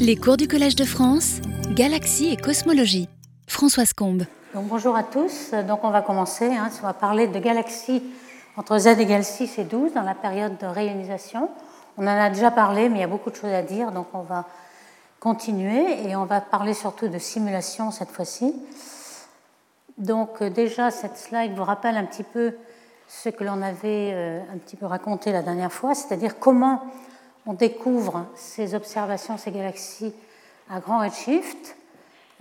Les cours du Collège de France, Galaxie et Cosmologie. Françoise Combe. Bonjour à tous. Donc, on va commencer. Hein, on va parler de galaxies entre Z égale 6 et 12 dans la période de réionisation. On en a déjà parlé, mais il y a beaucoup de choses à dire. Donc, on va continuer et on va parler surtout de simulation cette fois-ci. Donc, euh, déjà, cette slide vous rappelle un petit peu ce que l'on avait euh, un petit peu raconté la dernière fois, c'est-à-dire comment on découvre ces observations, ces galaxies à grand redshift.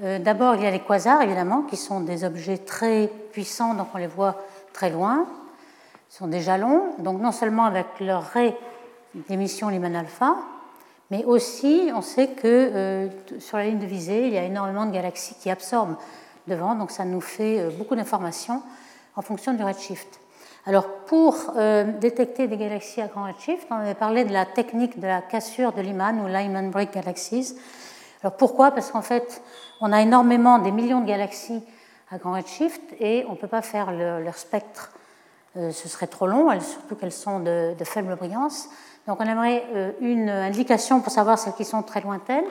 Euh, d'abord, il y a les quasars, évidemment, qui sont des objets très puissants, donc on les voit très loin. Ils sont des jalons, donc non seulement avec leur ray d'émission Lyman alpha, mais aussi on sait que euh, sur la ligne de visée, il y a énormément de galaxies qui absorbent devant, donc ça nous fait euh, beaucoup d'informations en fonction du redshift. Alors, pour euh, détecter des galaxies à grand redshift, on avait parlé de la technique de la cassure de Lyman ou Lyman Break Galaxies. Alors, pourquoi? Parce qu'en fait, on a énormément, des millions de galaxies à grand redshift et on ne peut pas faire leur spectre, euh, ce serait trop long, surtout qu'elles sont de, faible brillance. Donc, on aimerait euh, une indication pour savoir celles qui sont très lointaines.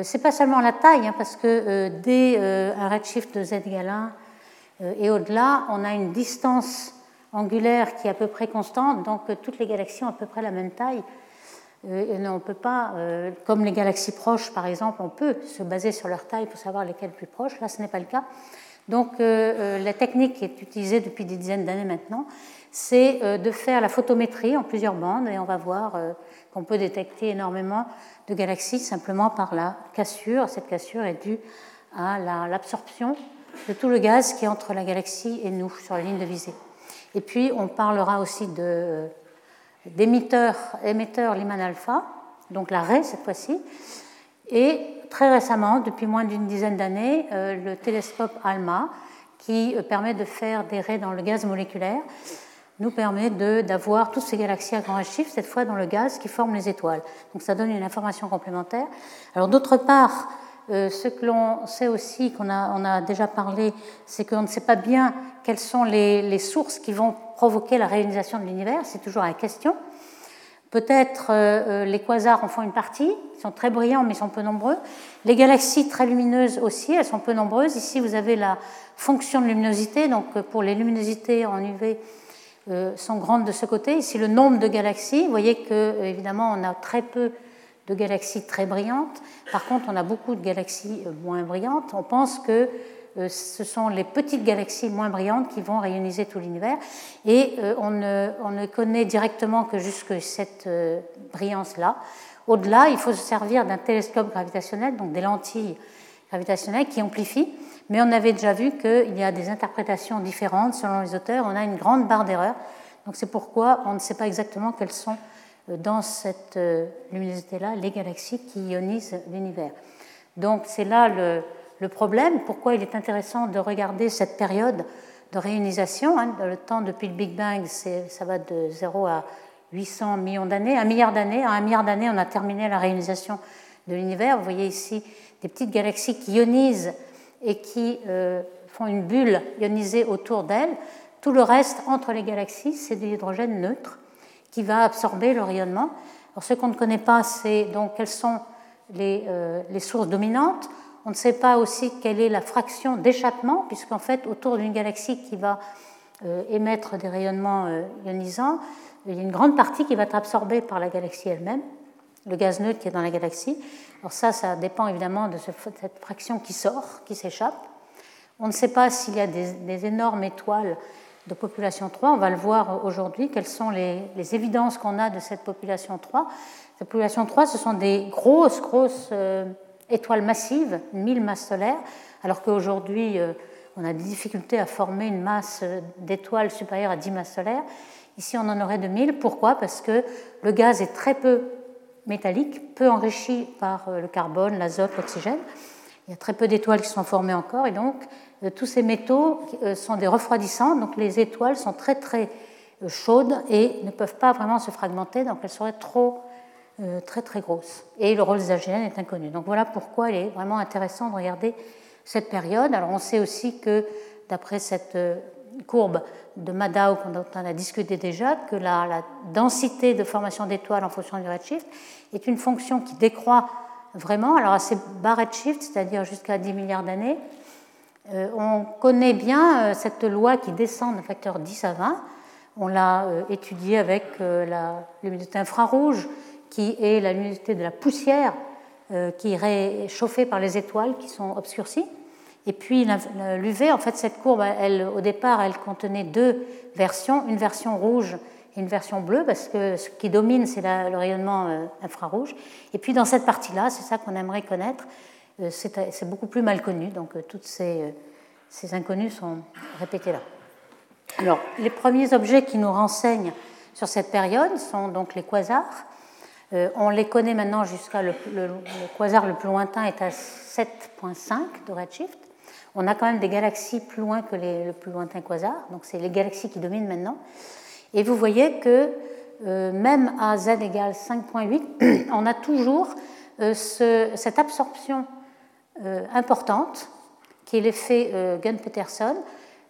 Ce n'est pas seulement la taille, hein, parce que dès un redshift de z égale 1 et au-delà, on a une distance angulaire qui est à peu près constante, donc euh, toutes les galaxies ont à peu près la même taille. Euh, et on peut pas, euh, comme les galaxies proches par exemple, on peut se baser sur leur taille pour savoir lesquelles plus proches. Là, ce n'est pas le cas. Donc, la technique qui est utilisée depuis des dizaines d'années maintenant, c'est de faire la photométrie en plusieurs bandes et on va voir qu'on peut détecter énormément de galaxies simplement par la cassure. Cette cassure est due à l'absorption de tout le gaz qui est entre la galaxie et nous sur la ligne de visée. Et puis, on parlera aussi d'émetteurs émetteurs Lyman alpha, donc la RAY cette fois-ci. Et très récemment, depuis moins d'une dizaine d'années, euh, le télescope ALMA, qui euh, permet de faire des raies dans le gaz moléculaire, nous permet d'avoir toutes ces galaxies à grand redshift, cette fois dans le gaz qui forme les étoiles. Donc ça donne une information complémentaire. Alors d'autre part, euh, ce que l'on sait aussi, qu'on a, a déjà parlé, c'est qu'on ne sait pas bien quelles sont les, sources qui vont provoquer la réalisation de l'univers. C'est toujours la question. Peut-être euh, euh, les quasars en font une partie, ils sont très brillants mais ils sont peu nombreux. Les galaxies très lumineuses aussi, elles sont peu nombreuses. Ici, vous avez la fonction de luminosité, donc pour les luminosités en UV sont grandes de ce côté. Ici, le nombre de galaxies, vous voyez que évidemment on a très peu de galaxies très brillantes. Par contre, on a beaucoup de galaxies euh, moins brillantes. On pense que euh, ce sont les petites galaxies moins brillantes qui vont rayoniser tout l'univers. Et euh, on ne, connaît directement que jusque cette brillance-là. Au-delà, il faut se servir d'un télescope gravitationnel, donc des lentilles gravitationnelles qui amplifient. Mais on avait déjà vu qu'il y a des interprétations différentes selon les auteurs. On a une grande barre d'erreur. Donc c'est pourquoi on ne sait pas exactement quelles sont dans cette euh, luminosité-là les galaxies qui ionisent l'univers. Donc c'est là le, problème, pourquoi il est intéressant de regarder cette période de réionisation. Hein, le temps depuis le Big Bang, ça va de 0 à 800 millions d'années, un milliard d'années. En un milliard d'années, on a terminé la réionisation de l'univers. Vous voyez ici des petites galaxies qui ionisent et qui euh, font une bulle ionisée autour d'elles. Tout le reste entre les galaxies, c'est de l'hydrogène neutre qui va absorber le rayonnement. Alors, ce qu'on ne connaît pas, c'est donc quelles sont les, euh, les, sources dominantes. On ne sait pas aussi quelle est la fraction d'échappement, puisqu'en fait, autour d'une galaxie qui va euh, émettre des rayonnements euh, ionisants, il y a une grande partie qui va être absorbée par la galaxie elle-même, le gaz neutre qui est dans la galaxie. Alors ça, ça dépend évidemment de cette fraction qui sort, qui s'échappe. On ne sait pas s'il y a des énormes étoiles de population 3. On va le voir aujourd'hui, quelles sont les, évidences qu'on a de cette population 3. Cette population 3, ce sont des grosses, grosses euh, étoiles massives, 1000 masses solaires, alors qu'aujourd'hui, euh, on a des difficultés à former une masse d'étoiles supérieure à 10 masses solaires. Ici, on en aurait de 1000. Pourquoi? Parce que le gaz est très peu métallique, peu enrichi par euh, le carbone, l'azote, l'oxygène. Il y a très peu d'étoiles qui sont formées encore, et donc euh, tous ces métaux euh, sont des refroidissants, donc les étoiles sont très très euh, chaudes et ne peuvent pas vraiment se fragmenter, donc elles seraient trop très très grosses. Et le rôle des AGN est inconnu. Donc voilà pourquoi il est vraiment intéressant de regarder cette période. Alors on sait aussi que d'après cette courbe de Madao dont on a discuté déjà, que la, densité de formation d'étoiles en fonction du redshift est une fonction qui décroît vraiment. Alors à ces bas redshift, c'est-à-dire jusqu'à 10 milliards d'années, on connaît bien cette loi qui descend d'un facteur 10 à 20. On l'a étudiée avec la luminosité infrarouge, qui est la luminosité de la poussière qui est chauffée par les étoiles qui sont obscurcies. Et puis l'UV, en fait, cette courbe, au départ, elle contenait deux versions, une version rouge et une version bleue, parce que ce qui domine, c'est le rayonnement euh, infrarouge. Et puis dans cette partie-là, c'est ça qu'on aimerait connaître, euh, c'est beaucoup plus mal connu, donc euh, toutes ces, ces inconnus sont répétés là. Alors, les premiers objets qui nous renseignent sur cette période sont donc les quasars. on les connaît maintenant jusqu'à le, quasar le plus lointain est à 7.5 de redshift. On a quand même des galaxies plus loin que le plus lointain quasar, donc c'est les galaxies qui dominent maintenant. Et vous voyez que euh, même à z égale 5.8, on a toujours euh, cette absorption euh, importante, qui est l'effet Gunn-Peterson,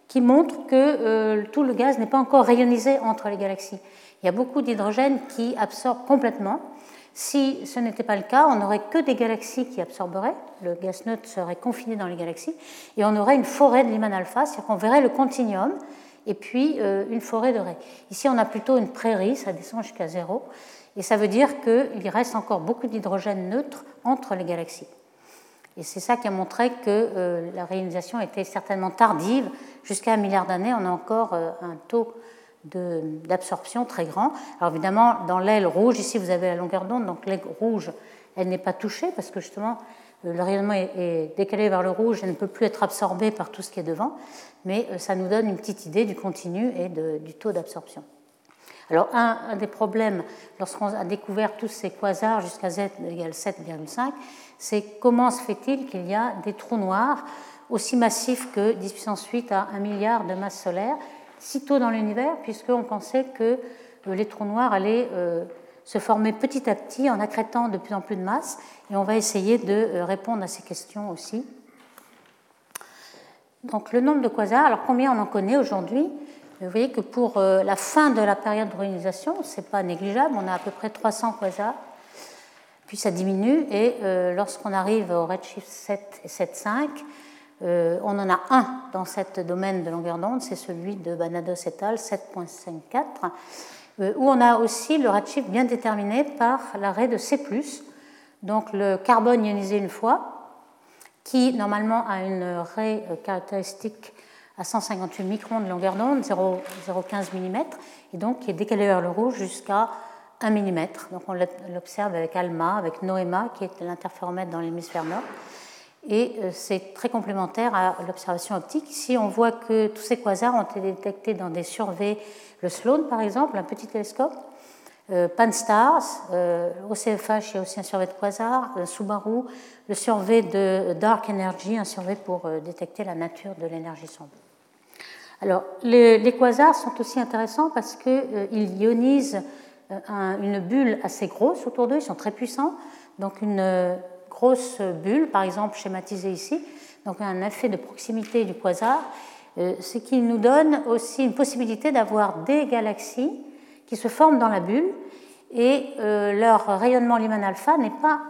qui montre que tout le gaz n'est pas encore rayonisé entre les galaxies. Il y a beaucoup d'hydrogène qui absorbe complètement, si ce n'était pas le cas, on n'aurait que des galaxies qui absorberaient, le gaz neutre serait confiné dans les galaxies, et on aurait une forêt de Lyman alpha, c'est-à-dire qu'on verrait le continuum et puis euh, une forêt de raies. Ici, on a plutôt une prairie, ça descend jusqu'à zéro, et ça veut dire qu'il reste encore beaucoup d'hydrogène neutre entre les galaxies. Et c'est ça qui a montré que euh, la réalisation était certainement tardive. Jusqu'à un milliard d'années, on a encore euh, un taux d'absorption très grand. Alors évidemment, dans l'aile rouge, ici vous avez la longueur d'onde, donc l'aile rouge, elle n'est pas touchée parce que justement euh, le rayonnement est décalé vers le rouge, elle ne peut plus être absorbée par tout ce qui est devant, mais ça nous donne une petite idée du continu et du taux d'absorption. Alors un, des problèmes lorsqu'on a découvert tous ces quasars jusqu'à z égale 7,5, c'est comment se fait-il qu'il y a des trous noirs aussi massifs que 10 puissance 8 à 1 milliard de masse solaire si tôt dans l'univers, puisqu'on pensait que euh, les trous noirs allaient euh, se former petit à petit en accrétant de plus en plus de masse, et on va essayer de euh, répondre à ces questions aussi. Donc le nombre de quasars, alors combien on en connaît aujourd'hui? Vous voyez que pour la fin de la période de réunisation, ce n'est pas négligeable, on a à peu près 300 quasars, puis ça diminue, et lorsqu'on arrive au redshift 7 et 7,5, euh, on en a un dans ce domaine de longueur d'onde, c'est celui de Banados et al. 7.54, euh, où on a aussi le redshift bien déterminé par l'arrêt de C+, donc le carbone ionisé une fois, qui normalement a une raie euh, caractéristique à 158 microns de longueur d'onde, 0,15 mm, et donc qui est décalé vers le rouge jusqu'à 1 mm. Donc on l'observe avec ALMA, avec NOEMA, qui est l'interféromètre dans l'hémisphère nord et euh, c'est très complémentaire à l'observation optique. Ici, on voit que tous ces quasars ont été détectés dans des surveys, le Sloan par exemple, un petit télescope, euh, Pan-STARRS, euh, OCFH, a aussi un survey de quasars, Subaru, le survey de Dark Energy, un survey pour détecter la nature de l'énergie sombre. Alors, les, quasars sont aussi intéressants parce qu'ils ionisent une bulle assez grosse autour d'eux, ils sont très puissants, donc une grosse bulle, par exemple schématisée ici, donc un effet de proximité du quasar, euh, ce qui nous donne aussi une possibilité d'avoir des galaxies qui se forment dans la bulle. Et euh, leur rayonnement Lyman alpha n'est pas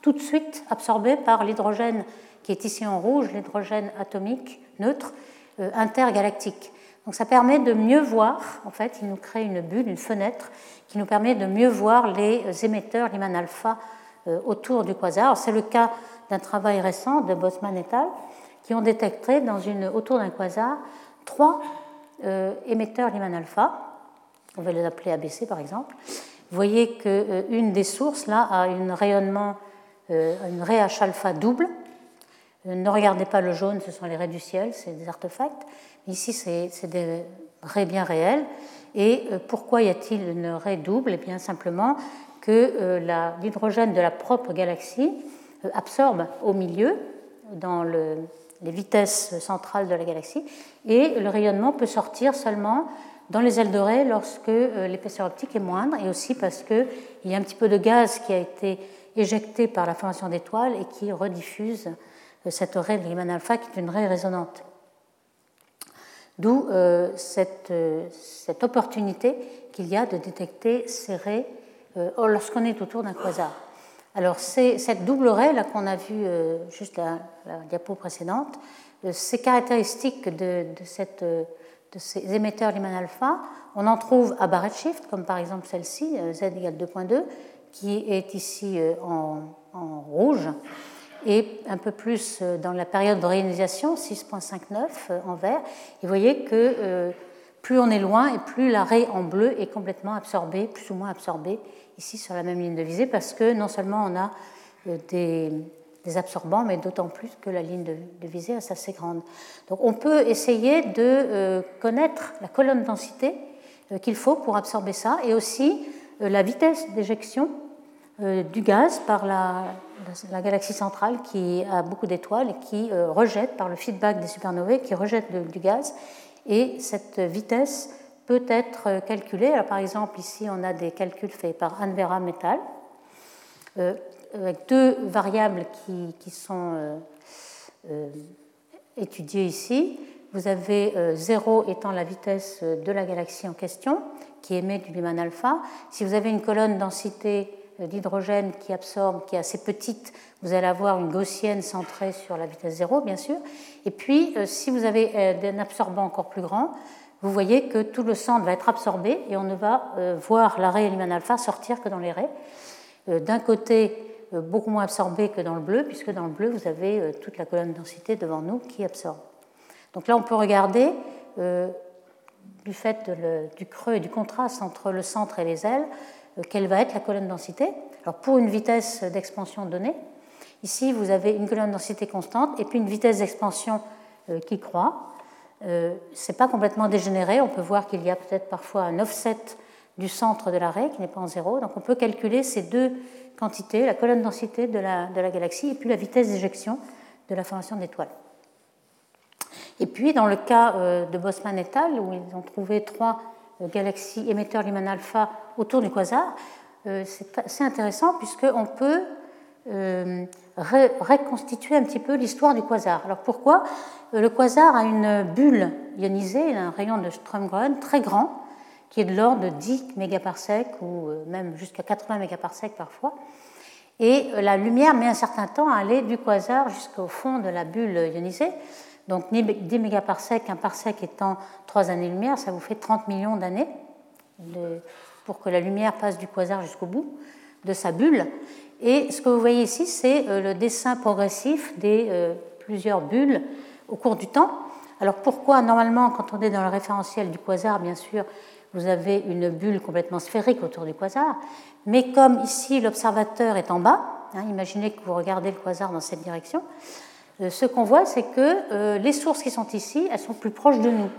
tout de suite absorbé par l'hydrogène qui est ici en rouge, l'hydrogène atomique neutre euh, intergalactique. Donc ça permet de mieux voir, en fait, il nous crée une bulle, une fenêtre qui nous permet de mieux voir les émetteurs Lyman alpha euh, autour du quasar. C'est le cas d'un travail récent de Bosman et al. qui ont détecté dans une, autour d'un quasar trois euh, émetteurs Lyman alpha. On va les appeler ABC par exemple. Vous voyez qu'une euh, des sources là a une rayonnement, une raie H alpha double. Ne regardez pas le jaune, ce sont les raies du ciel, c'est des artefacts. Ici, c'est des raies bien réelles. Et pourquoi y a-t-il une raie double? Eh bien, simplement que euh, l'hydrogène de la propre galaxie euh, absorbe au milieu, dans les vitesses centrales de la galaxie, et le rayonnement peut sortir seulement dans les ailes dorées lorsque euh, l'épaisseur optique est moindre, et aussi parce qu'il y a un petit peu de gaz qui a été éjecté par la formation d'étoiles et qui rediffuse cette raie de Lyman alpha, qui est une raie résonante. D'où cette, cette, opportunité qu'il y a de détecter ces raies euh, lorsqu'on est autour d'un quasar. Alors, cette double raie là qu'on a vue juste la, la, diapo précédente, ces caractéristiques de, ces émetteurs Lyman alpha, on en trouve à bar shift, comme par exemple celle-ci, z égale 2.2, qui est ici en rouge, et un peu plus euh, dans la période de réalisation, 6.59 euh, en vert. Vous voyez que euh, plus on est loin et plus l'arrêt en bleu est complètement absorbé, plus ou moins absorbé, ici sur la même ligne de visée, parce que non seulement on a des, absorbants, mais d'autant plus que la ligne de, visée est assez grande. Donc on peut essayer de connaître la colonne densité qu'il faut pour absorber ça, et aussi la vitesse d'éjection du gaz par la, la galaxie centrale qui a beaucoup d'étoiles et qui euh, rejette par le feedback des supernovae, qui rejette du gaz. Et cette vitesse peut être euh, calculée. par exemple, ici, on a des calculs faits par Anvera Metal, euh, avec deux variables qui, sont étudiées ici. Vous avez 0 étant la vitesse de la galaxie en question, qui émet du Lyman alpha. Si vous avez une colonne densité d'hydrogène qui absorbe, qui est assez petite, vous allez avoir une gaussienne centrée sur la vitesse zéro, bien sûr. Et puis, euh, si vous avez euh, un absorbant encore plus grand, vous voyez que tout le centre va être absorbé et on ne va euh, voir l'arrêt Lyman alpha sortir que dans les raies. D'un côté, beaucoup moins absorbé que dans le bleu, puisque dans le bleu, vous avez toute la colonne densité devant nous qui absorbe. Donc là, on peut regarder, du fait du creux et du contraste entre le centre et les ailes, euh, quelle va être la colonne densité. Alors pour une vitesse d'expansion donnée, ici vous avez une colonne densité constante et puis une vitesse d'expansion euh, qui croît. Euh, Ce n'est pas complètement dégénéré, on peut voir qu'il y a peut-être parfois un offset du centre de l'arrêt qui n'est pas en zéro. Donc on peut calculer ces deux quantités, la colonne densité de la, de la galaxie et puis la vitesse d'éjection de la formation d'étoiles. Et puis dans le cas de Bosman et al., où ils ont trouvé trois galaxies émetteurs Lyman alpha autour du quasar, euh, c'est intéressant puisqu'on peut euh, reconstituer un petit peu l'histoire du quasar. Alors pourquoi? Euh, Le quasar a une bulle ionisée, un rayon de Strömgren très grand, qui est de l'ordre de 10 mégaparsecs ou même jusqu'à 80 mégaparsecs parfois. Et la lumière met un certain temps à aller du quasar jusqu'au fond de la bulle ionisée. Donc 10 mégaparsecs, un parsec étant 3 années-lumière, ça vous fait 30 millions d'années pour que la lumière passe du quasar jusqu'au bout de sa bulle. Et ce que vous voyez ici, c'est euh, le dessin progressif des euh, plusieurs bulles au cours du temps. Alors pourquoi? Normalement, quand on est dans le référentiel du quasar, bien sûr, vous avez une bulle complètement sphérique autour du quasar, mais comme ici l'observateur est en bas, hein, imaginez que vous regardez le quasar dans cette direction, ce qu'on voit, c'est que les sources qui sont ici, elles sont plus proches de nous.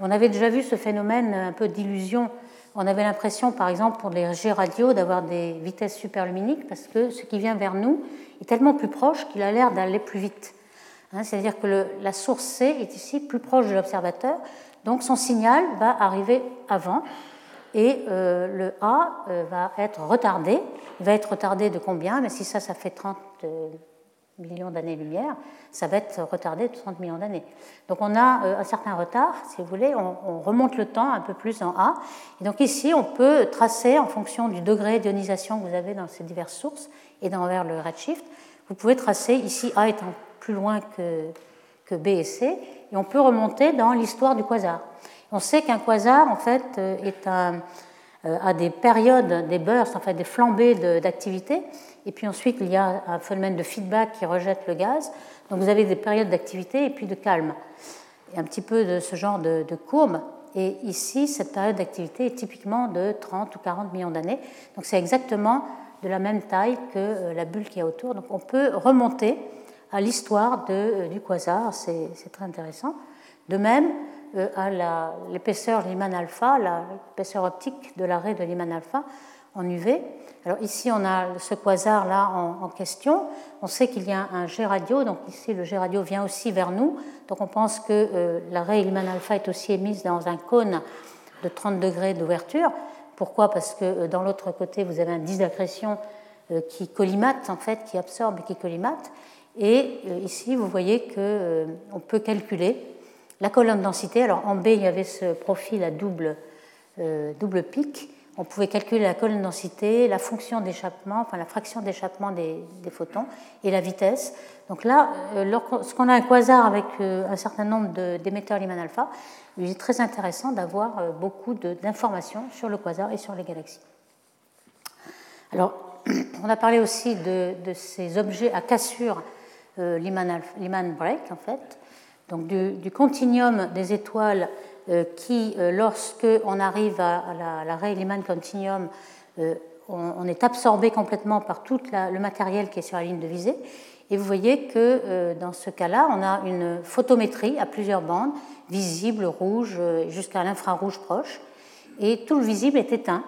On avait déjà vu ce phénomène un peu d'illusion on avait l'impression, par exemple, pour les G radio, d'avoir des vitesses superluminiques parce que ce qui vient vers nous est tellement plus proche qu'il a l'air d'aller plus vite. Hein, c'est-à-dire que la source C est ici plus proche de l'observateur, donc son signal va arriver avant et euh, le A euh, va être retardé. Il va être retardé de combien? Mais si ça, ça fait 30 millions d'années-lumière, ça va être retardé de 30 millions d'années. Donc on a euh, un certain retard, si vous voulez, on, remonte le temps un peu plus en A. Et donc ici, on peut tracer en fonction du degré d'ionisation que vous avez dans ces diverses sources et dans vers le redshift, vous pouvez tracer ici A étant plus loin que, que B et C, et on peut remonter dans l'histoire du quasar. On sait qu'un quasar, en fait, euh, est un, euh, a des périodes, des bursts, en fait, des flambées d'activité, et puis ensuite, il y a un phénomène de feedback qui rejette le gaz. Donc vous avez des périodes d'activité et puis de calme. Et un petit peu de ce genre de, courbe. Et ici, cette période d'activité est typiquement de 30 ou 40 millions d'années. Donc c'est exactement de la même taille que euh, la bulle qui est autour. Donc on peut remonter à l'histoire euh, du quasar, c'est très intéressant. De même, à l'épaisseur Lyman alpha, l'épaisseur optique de l'arrêt de Lyman alpha en UV. Alors ici, on a ce quasar-là en, question. On sait qu'il y a un G radio, donc ici, le G radio vient aussi vers nous. Donc on pense que euh, la raie Hillman alpha est aussi émise dans un cône de 30 degrés d'ouverture. Pourquoi? Parce que euh, dans l'autre côté, vous avez un disque d'accrétion euh, qui collimate, en fait, qui absorbe et qui collimate. Et ici, vous voyez qu'on peut calculer la colonne densité. Alors en B, il y avait ce profil à double, double pic on pouvait calculer la colonne densité, la fonction d'échappement, enfin la fraction d'échappement des, photons et la vitesse. Donc là, euh, lorsqu'on a un quasar avec euh, un certain nombre d'émetteurs Lyman alpha, il est très intéressant d'avoir euh, beaucoup d'informations sur le quasar et sur les galaxies. Alors, on a parlé aussi de, ces objets à cassure Lyman, break, en fait, donc du continuum des étoiles euh, qui, euh, lorsque on arrive à, la, la Continuum, euh, on, est absorbé complètement par tout le matériel qui est sur la ligne de visée. Et vous voyez que dans ce cas-là, on a une photométrie à plusieurs bandes, visible, rouge, jusqu'à l'infrarouge proche. Et tout le visible est éteint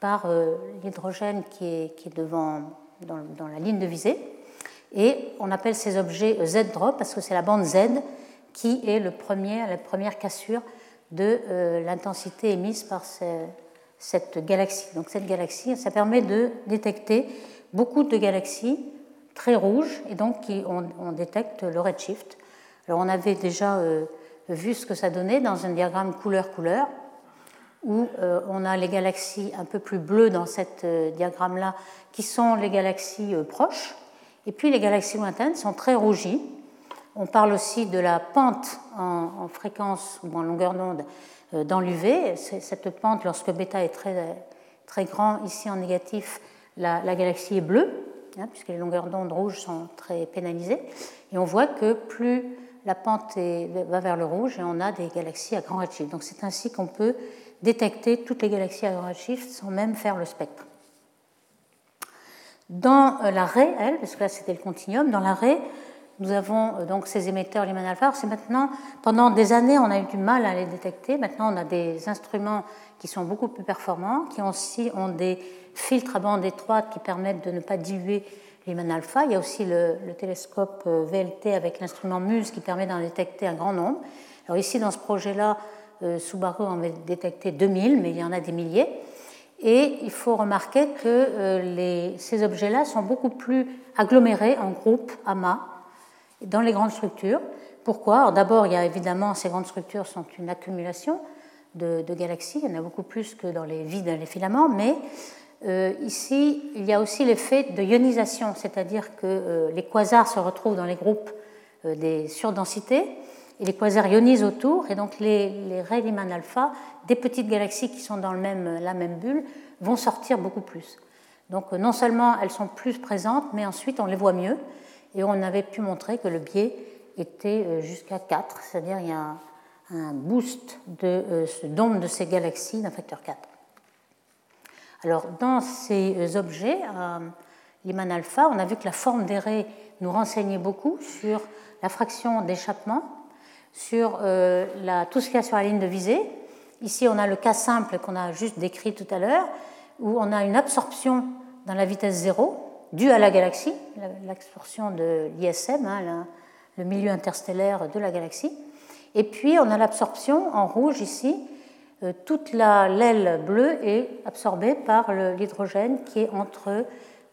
par l'hydrogène qui est, devant, dans, la ligne de visée. Et on appelle ces objets Z-drop parce que c'est la bande Z qui est le premier, la première cassure de euh, l'intensité émise par cette galaxie. Donc cette galaxie, ça permet de détecter beaucoup de galaxies très rouges et donc qui, on, détecte le redshift. Alors on avait déjà euh, vu ce que ça donnait dans un diagramme couleur-couleur où euh, on a les galaxies un peu plus bleues dans cet diagramme-là qui sont les galaxies proches et puis les galaxies lointaines sont très rougies on parle aussi de la pente en, fréquence ou en longueur d'onde euh, dans l'UV. Cette pente, lorsque bêta est très, très grand, ici en négatif, la, galaxie est bleue, hein, puisque les longueurs d'onde rouges sont très pénalisées. Et on voit que plus la pente va vers le rouge, on a des galaxies à grand redshift. Donc c'est ainsi qu'on peut détecter toutes les galaxies à grand redshift sans même faire le spectre. Dans euh, l'arrêt, elle, parce que là c'était le continuum, dans l'arrêt, nous avons euh, donc ces émetteurs Lyman alpha. C'est maintenant, pendant des années, on a eu du mal à les détecter. Maintenant, on a des instruments qui sont beaucoup plus performants, qui aussi ont des filtres à bande étroite qui permettent de ne pas diluer Lyman alpha. Il y a aussi le, télescope euh, VLT avec l'instrument MUSE qui permet d'en détecter un grand nombre. Alors ici, dans ce projet-là, Subaru en avait détecté 2000, mais il y en a des milliers. Et il faut remarquer que les, ces objets-là sont beaucoup plus agglomérés en groupes amas dans les grandes structures. Pourquoi? D'abord, il y a évidemment, ces grandes structures sont une accumulation de, galaxies, il y en a beaucoup plus que dans les vides, les filaments, mais euh, ici, il y a aussi l'effet de ionisation, c'est-à-dire que euh, les quasars se retrouvent dans les groupes euh, des surdensités, et les quasars ionisent autour, et donc les, les Rayleigh alpha, des petites galaxies qui sont dans la même bulle, vont sortir beaucoup plus. Donc non seulement elles sont plus présentes, mais ensuite on les voit mieux, et on avait pu montrer que le biais était euh, jusqu'à 4, c'est-à-dire il y a un boost de euh, de ces galaxies d'un facteur 4. Alors, dans ces euh, objets, Lyman alpha, on a vu que la forme des raies nous renseignait beaucoup sur la fraction d'échappement, sur la, tout ce qu'il y a sur la ligne de visée. Ici, on a le cas simple qu'on a juste décrit tout à l'heure, où on a une absorption dans la vitesse zéro, due à la galaxie, l'exportation de l'ISM, hein, le milieu interstellaire de la galaxie. Et puis on a l'absorption en rouge ici. Euh, toute l'aile bleue est absorbée par l'hydrogène qui est entre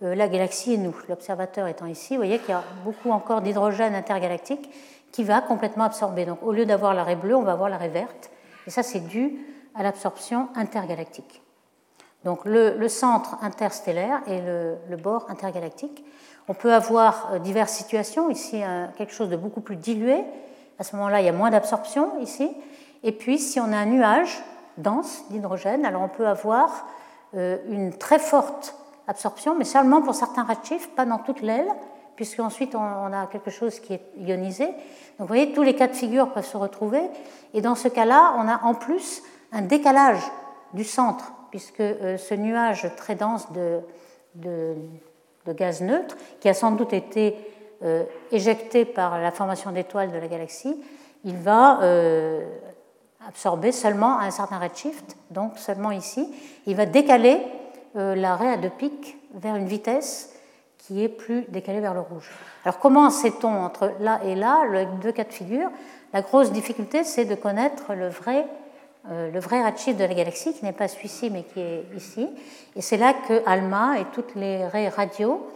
euh, la galaxie et nous. L'observateur étant ici, vous voyez qu'il y a beaucoup encore d'hydrogène intergalactique qui va complètement absorber. Donc au lieu d'avoir la raie bleue, on va avoir la raie verte. Et ça, c'est dû à l'absorption intergalactique donc le, centre interstellaire et le, bord intergalactique. On peut avoir euh, diverses situations. Ici, quelque chose de beaucoup plus dilué. À ce moment-là, il y a moins d'absorption ici. Et puis, si on a un nuage dense d'hydrogène, alors on peut avoir euh, une très forte absorption, mais seulement pour certains redshifts, pas dans toute l'aile, puisqu'ensuite on, on a quelque chose qui est ionisé. Donc vous voyez, tous les cas de figure peuvent se retrouver. Et dans ce cas-là, on a en plus un décalage du centre puisque euh, ce nuage très dense de, gaz neutre, qui a sans doute été euh, éjecté par la formation d'étoiles de la galaxie, il va euh, absorber seulement un certain redshift, donc seulement ici. Il va décaler l'arrêt à deux pics vers une vitesse qui est plus décalée vers le rouge. Alors comment sait-on entre là et là, les deux cas de figure? La grosse difficulté, c'est de connaître le vrai euh, le vrai redshift de la galaxie, qui n'est pas celui-ci, mais qui est ici. Et c'est là que ALMA et toutes les raies radio,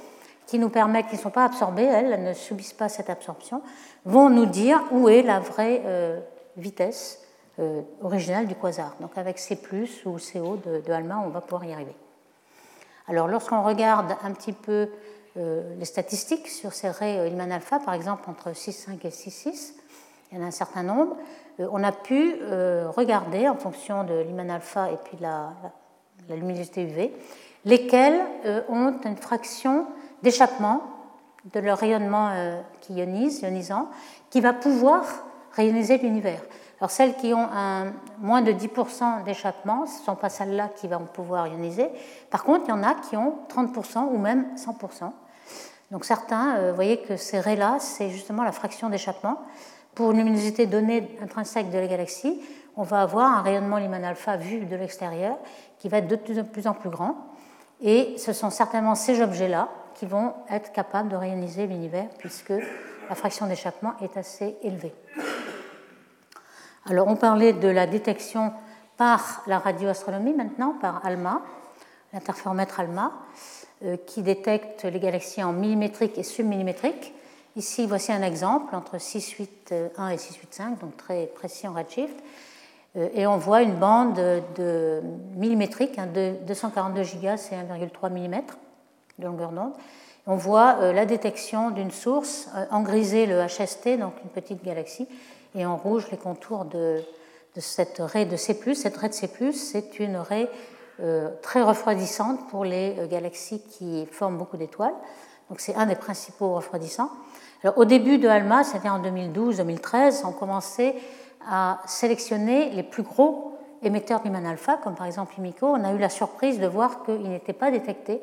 qui nous permettent, qui ne sont pas absorbées, elles, ne subissent pas cette absorption, vont nous dire où est la vraie euh, vitesse originale du quasar. Donc avec C ou CO de ALMA, on va pouvoir y arriver. Alors lorsqu'on regarde un petit peu les statistiques sur ces raies Hillman alpha, par exemple entre 6,5 et 6,6, il y en a un certain nombre, on a pu regarder en fonction de l'Iman alpha et puis de la, la luminosité UV, lesquels euh, ont une fraction d'échappement de leur rayonnement euh, qui ionise, ionisant, qui va pouvoir rayoniser l'univers. Alors celles qui ont un, moins de 10% d'échappement, ce ne sont pas celles-là qui vont pouvoir ioniser. Par contre, il y en a qui ont 30% ou même 100%. Donc certains, euh, vous voyez que ces raies-là, c'est justement la fraction d'échappement. Pour une luminosité donnée intrinsèque de la galaxie, on va avoir un rayonnement Lyman alpha vu de l'extérieur qui va être de plus en plus grand. Et ce sont certainement ces objets-là qui vont être capables de réaliser l'univers puisque la fraction d'échappement est assez élevée. Alors on parlait de la détection par la radioastronomie maintenant, par ALMA, l'interféromètre ALMA, euh, qui détecte les galaxies en millimétrique et submillimétrique. Ici, voici un exemple entre 681 euh, et 685, donc très précis en redshift. Euh, et on voit une bande de millimétrique, hein, de 242 gigas, c'est 1,3 mm de longueur d'onde. On voit euh, la détection d'une source, en grisé le HST, donc une petite galaxie, et en rouge les contours de, cette raie de C+. Cette raie de C+, c'est une raie très refroidissante pour les galaxies qui forment beaucoup d'étoiles. Donc c'est un des principaux refroidissants. Alors, au début de ALMA, c'était en 2012-2013, on commençait à sélectionner les plus gros émetteurs d'Iman alpha, comme par exemple Imico, on a eu la surprise de voir qu'ils n'étaient pas détectés.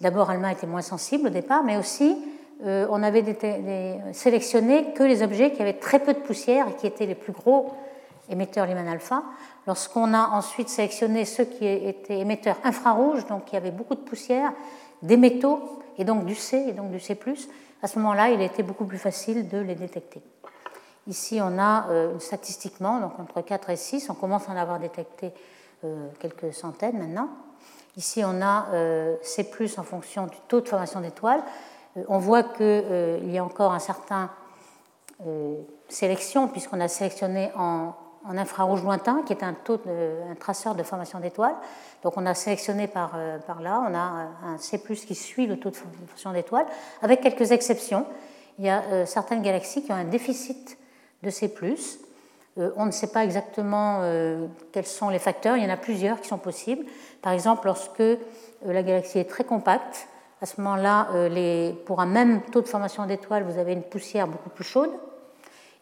D'abord, ALMA était moins sensible au départ, mais aussi euh, on avait sélectionné que les objets qui avaient très peu de poussière et qui étaient les plus gros émetteurs Lyman alpha. Lorsqu'on a ensuite sélectionné ceux qui étaient émetteurs infrarouges, donc qui avaient beaucoup de poussière, des métaux, et donc du C et donc du C, à ce moment-là, il était beaucoup plus facile de les détecter. Ici, on a euh, statistiquement, donc entre 4 et 6, on commence à en avoir détecté euh, quelques centaines maintenant. Ici, on a C en fonction du taux de formation d'étoiles. On voit qu'il y a encore un certain sélection, puisqu'on a sélectionné en, infrarouge lointain, qui est un, traceur de formation d'étoiles. Donc on a sélectionné par, là, on a un C qui suit le taux de formation d'étoiles, avec quelques exceptions. Il y a certaines galaxies qui ont un déficit de C+. Euh, on ne sait pas exactement euh, quels sont les facteurs, il y en a plusieurs qui sont possibles. Par exemple, lorsque euh, la galaxie est très compacte, à ce moment-là, pour un même taux de formation d'étoiles, vous avez une poussière beaucoup plus chaude.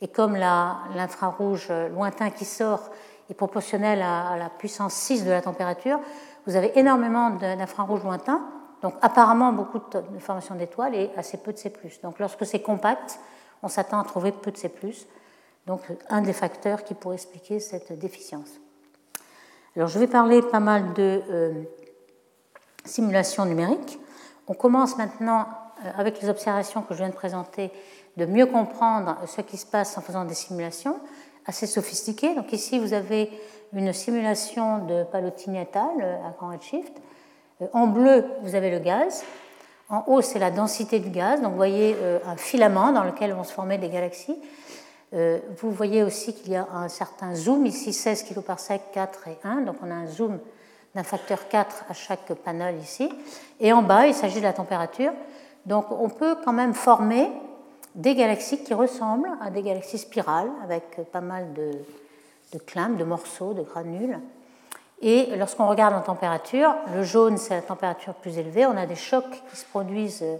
Et comme l'infrarouge lointain qui sort est proportionnel à, la puissance 6 de la température, vous avez énormément d'infrarouge lointain, donc apparemment beaucoup de formation d'étoiles et assez peu de C+. Donc lorsque c'est compact, on s'attend à trouver peu de C+. Donc un des facteurs qui pourrait expliquer cette déficience. Alors je vais parler pas mal de euh, simulations numériques. On commence maintenant, euh, avec les observations que je viens de présenter, de mieux comprendre ce qui se passe en faisant des simulations assez sophistiquées. Donc ici, vous avez une simulation de Pallottini et euh, à grand redshift. En bleu, vous avez le gaz. En haut, c'est la densité du gaz. Donc vous voyez un filament dans lequel vont se former des galaxies. Euh, vous voyez aussi qu'il y a un certain zoom, ici 16 kg par sec, 4 et 1, donc on a un zoom d'un facteur 4 à chaque panel ici. Et en bas, il s'agit de la température. Donc on peut quand même former des galaxies qui ressemblent à des galaxies spirales, avec pas mal de, de de morceaux, de granules. Et lorsqu'on regarde en température, le jaune, c'est la température plus élevée, on a des chocs qui se produisent euh,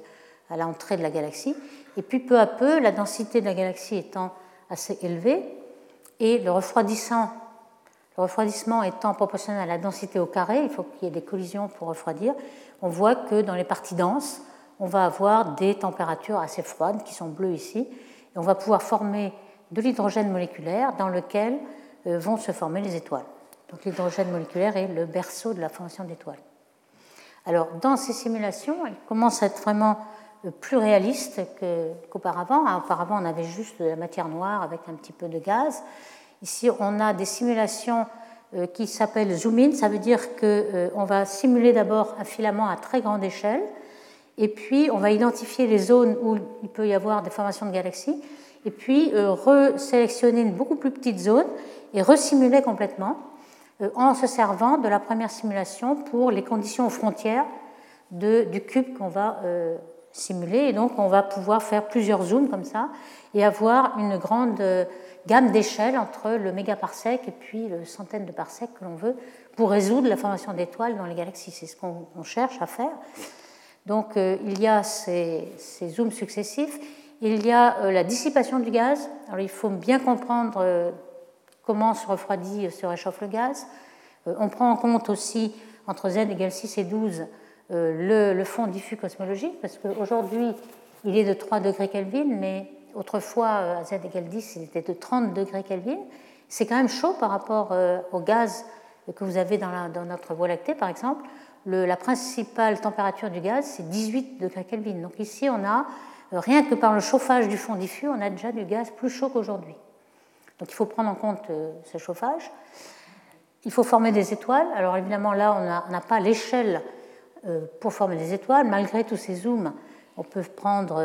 à l'entrée de la galaxie. Et puis peu à peu, la densité de la galaxie étant assez élevé, et le, refroidissement, le refroidissement étant proportionnel à la densité au carré, il faut qu'il y ait des collisions pour refroidir, on voit que dans les parties denses, on va avoir des températures assez froides, qui sont bleues ici, et on va pouvoir former de l'hydrogène moléculaire dans lequel euh, vont se former les étoiles. Donc l'hydrogène moléculaire est le berceau de la formation d'étoiles. Alors dans ces simulations, elles commencent à être vraiment plus réaliste qu'auparavant. auparavant, on avait juste de la matière noire avec un petit peu de gaz. Ici, on a des simulations euh, qui s'appellent zoom-in. Ça veut dire qu'on euh, va simuler d'abord un filament à très grande échelle, et puis on va identifier les zones où il peut y avoir des formations de galaxies. et puis resélectionner une beaucoup plus petite zone et resimuler complètement en se servant de la première simulation pour les conditions aux frontières du cube qu'on va simuler. Et donc, on va pouvoir faire plusieurs zooms comme ça et avoir une grande euh, gamme d'échelles entre le mégaparsec et puis le centaine de parsecs que l'on veut pour résoudre la formation d'étoiles dans les galaxies. C'est ce qu'on cherche à faire. Donc, euh, il y a ces, zooms successifs. Il y a euh, la dissipation du gaz. Alors, il faut bien comprendre comment se refroidit, se réchauffe le gaz. on prend en compte aussi, entre z égale 6 et 12, euh, le, fond diffus cosmologique, parce qu'aujourd'hui, il est de 3 degrés Kelvin, mais autrefois, euh, à Z égale 10, il était de 30 degrés Kelvin. C'est quand même chaud par rapport euh, au gaz que vous avez dans, notre Voie lactée, par exemple. la principale température du gaz, c'est 18 degrés Kelvin. Donc ici, on a, rien que par le chauffage du fond diffus, on a déjà du gaz plus chaud qu'aujourd'hui. Donc il faut prendre en compte ce chauffage. Il faut former des étoiles. Alors évidemment, là, on n'a pas l'échelle pour former des étoiles. Malgré tous ces zooms, on peut prendre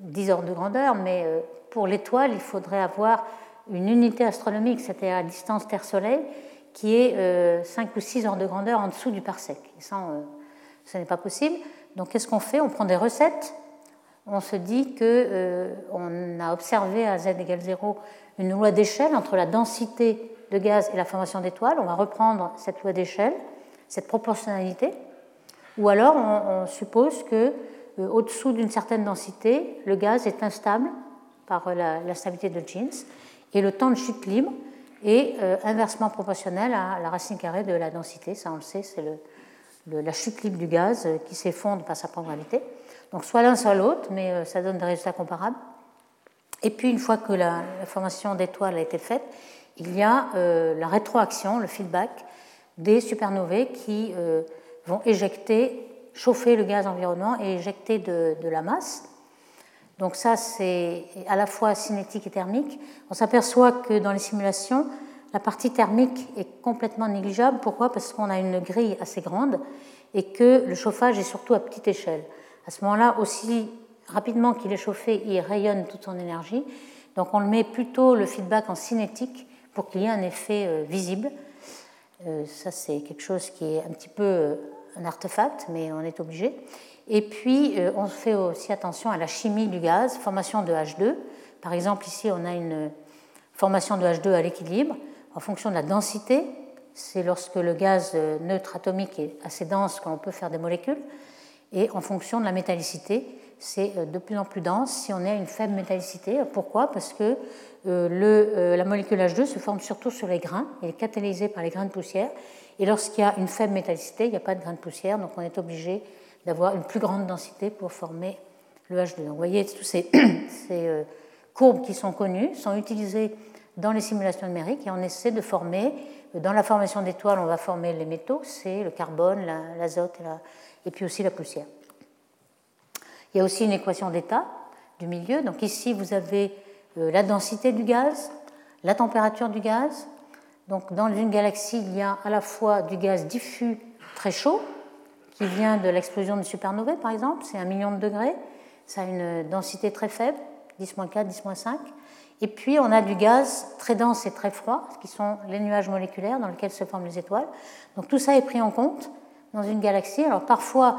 10 euh, ordres de grandeur, mais euh, pour l'étoile, il faudrait avoir une unité astronomique, c'est-à-dire la distance Terre-Soleil, qui est 5 ou 6 ordres de grandeur en dessous du parsec. Et ça, ce n'est pas possible. Donc, qu'est-ce qu'on fait? On prend des recettes. On se dit qu'on a observé à z égale 0 une loi d'échelle entre la densité de gaz et la formation d'étoiles. On va reprendre cette loi d'échelle, cette proportionnalité, ou alors on, suppose que euh, au-dessous d'une certaine densité, le gaz est instable par la, stabilité de Jeans et le temps de chute libre est euh, inversement proportionnel à la racine carrée de la densité. Ça, on le sait, c'est la chute libre du gaz euh, qui s'effondre par sa propre gravité. Donc soit l'un, soit l'autre, mais ça donne des résultats comparables. Et puis, une fois que la, formation d'étoiles a été faite, il y a la rétroaction, le feedback des supernovae qui vont éjecter, chauffer le gaz environnement et éjecter de, la masse. Donc ça, c'est à la fois cinétique et thermique. On s'aperçoit que dans les simulations, la partie thermique est complètement négligeable. Pourquoi? Parce qu'on a une grille assez grande et que le chauffage est surtout à petite échelle. À ce moment-là, aussi rapidement qu'il est chauffé, il rayonne toute son énergie. Donc on le met plutôt le feedback en cinétique pour qu'il y ait un effet euh, visible. Euh, ça, c'est quelque chose qui est un petit peu euh, un artefact, mais on est obligé. Et puis, euh, on fait aussi attention à la chimie du gaz, formation de H2. Par exemple, ici, on a une formation de H2 à l'équilibre en fonction de la densité. C'est lorsque le gaz neutre atomique est assez dense qu'on peut faire des molécules. Et en fonction de la métallicité, c'est de plus en plus dense si on est à une faible métallicité. Pourquoi? Parce que le, la molécule H2 se forme surtout sur les grains, elle est catalysée par les grains de poussière, et lorsqu'il y a une faible métallicité, il n'y a pas de grains de poussière, donc on est obligé d'avoir une plus grande densité pour former le H2. Donc vous voyez, tous ces, euh, courbes qui sont connues sont utilisées dans les simulations numériques et on essaie de former, euh, dans la formation d'étoiles, on va former les métaux, c'est le carbone, l'azote et, puis aussi la poussière. Il y a aussi une équation d'état du milieu. Donc ici, vous avez euh, la densité du gaz, la température du gaz, donc, dans une galaxie, il y a à la fois du gaz diffus très chaud, qui vient de l'explosion de supernovae, par exemple, c'est un million de degrés, ça a une densité très faible, 10-4, 10-5. Et puis, on a du gaz très dense et très froid, qui sont les nuages moléculaires dans lesquels se forment les étoiles. Donc, tout ça est pris en compte dans une galaxie. Alors, parfois,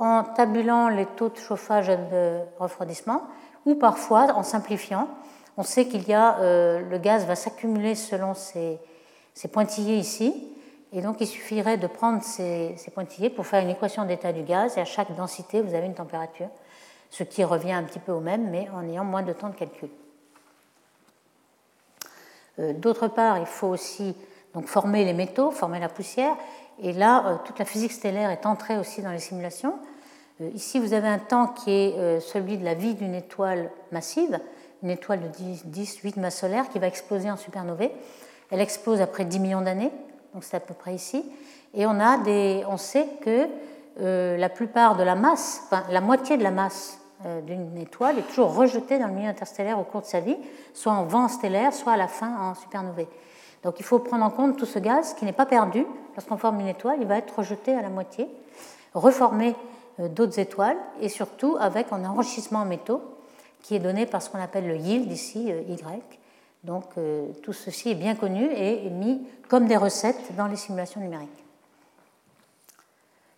en tabulant les taux de chauffage et de refroidissement, ou parfois en simplifiant. On sait qu'il y a, euh, le gaz va s'accumuler selon ses, c'est pointillé ici. Et donc, il suffirait de prendre ces, pointillés pour faire une équation d'état du gaz. Et à chaque densité, vous avez une température, ce qui revient un petit peu au même, mais en ayant moins de temps de calcul. Euh, d'autre part, il faut aussi donc, former les métaux, former la poussière. Et là, euh, toute la physique stellaire est entrée aussi dans les simulations. Euh, ici, vous avez un temps qui est celui de la vie d'une étoile massive, une étoile de 10, 10 8 masses solaires qui va exploser en supernovae. Elle explose après 10 millions d'années, donc c'est à peu près ici. Et on, a des, on sait que euh, la plupart de la masse, enfin, la moitié de la masse euh, d'une étoile est toujours rejetée dans le milieu interstellaire au cours de sa vie, soit en vent stellaire, soit à la fin en supernovae. Donc il faut prendre en compte tout ce gaz qui n'est pas perdu. Lorsqu'on forme une étoile, il va être rejeté à la moitié, reformer euh, d'autres étoiles, et surtout avec un enrichissement en métaux qui est donné par ce qu'on appelle le yield ici, Y. Donc tout ceci est bien connu et mis comme des recettes dans les simulations numériques.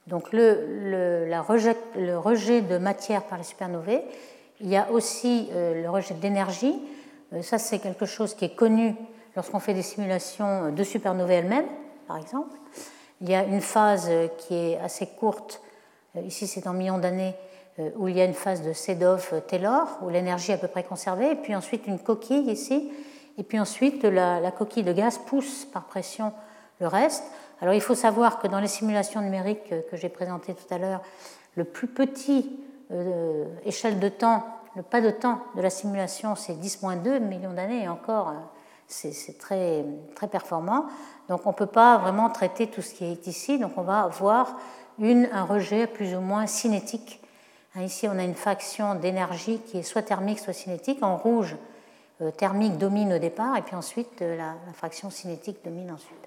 Donc le, rejet, le rejet, de matière par les supernovae, il y a aussi le rejet d'énergie. ça, c'est quelque chose qui est connu lorsqu'on fait des simulations de supernovae elles-mêmes, par exemple. Il y a une phase qui est assez courte, euh, ici c'est en millions d'années, euh, où il y a une phase de Sedov-Taylor, où l'énergie est à peu près conservée, et puis ensuite une coquille ici, et puis ensuite la, coquille de gaz pousse par pression le reste. Alors il faut savoir que dans les simulations numériques que j'ai présentées tout à l'heure, le plus petit euh, échelle de temps, le pas de temps de la simulation, c'est 10-2 millions d'années, et encore, c'est très, très performant. Donc on ne peut pas vraiment traiter tout ce qui est ici, donc on va avoir une, un rejet plus ou moins cinétique. Hein, ici on a une fraction d'énergie qui est soit thermique, soit cinétique. En rouge, euh, thermique domine au départ, et puis ensuite euh, la, fraction cinétique domine ensuite.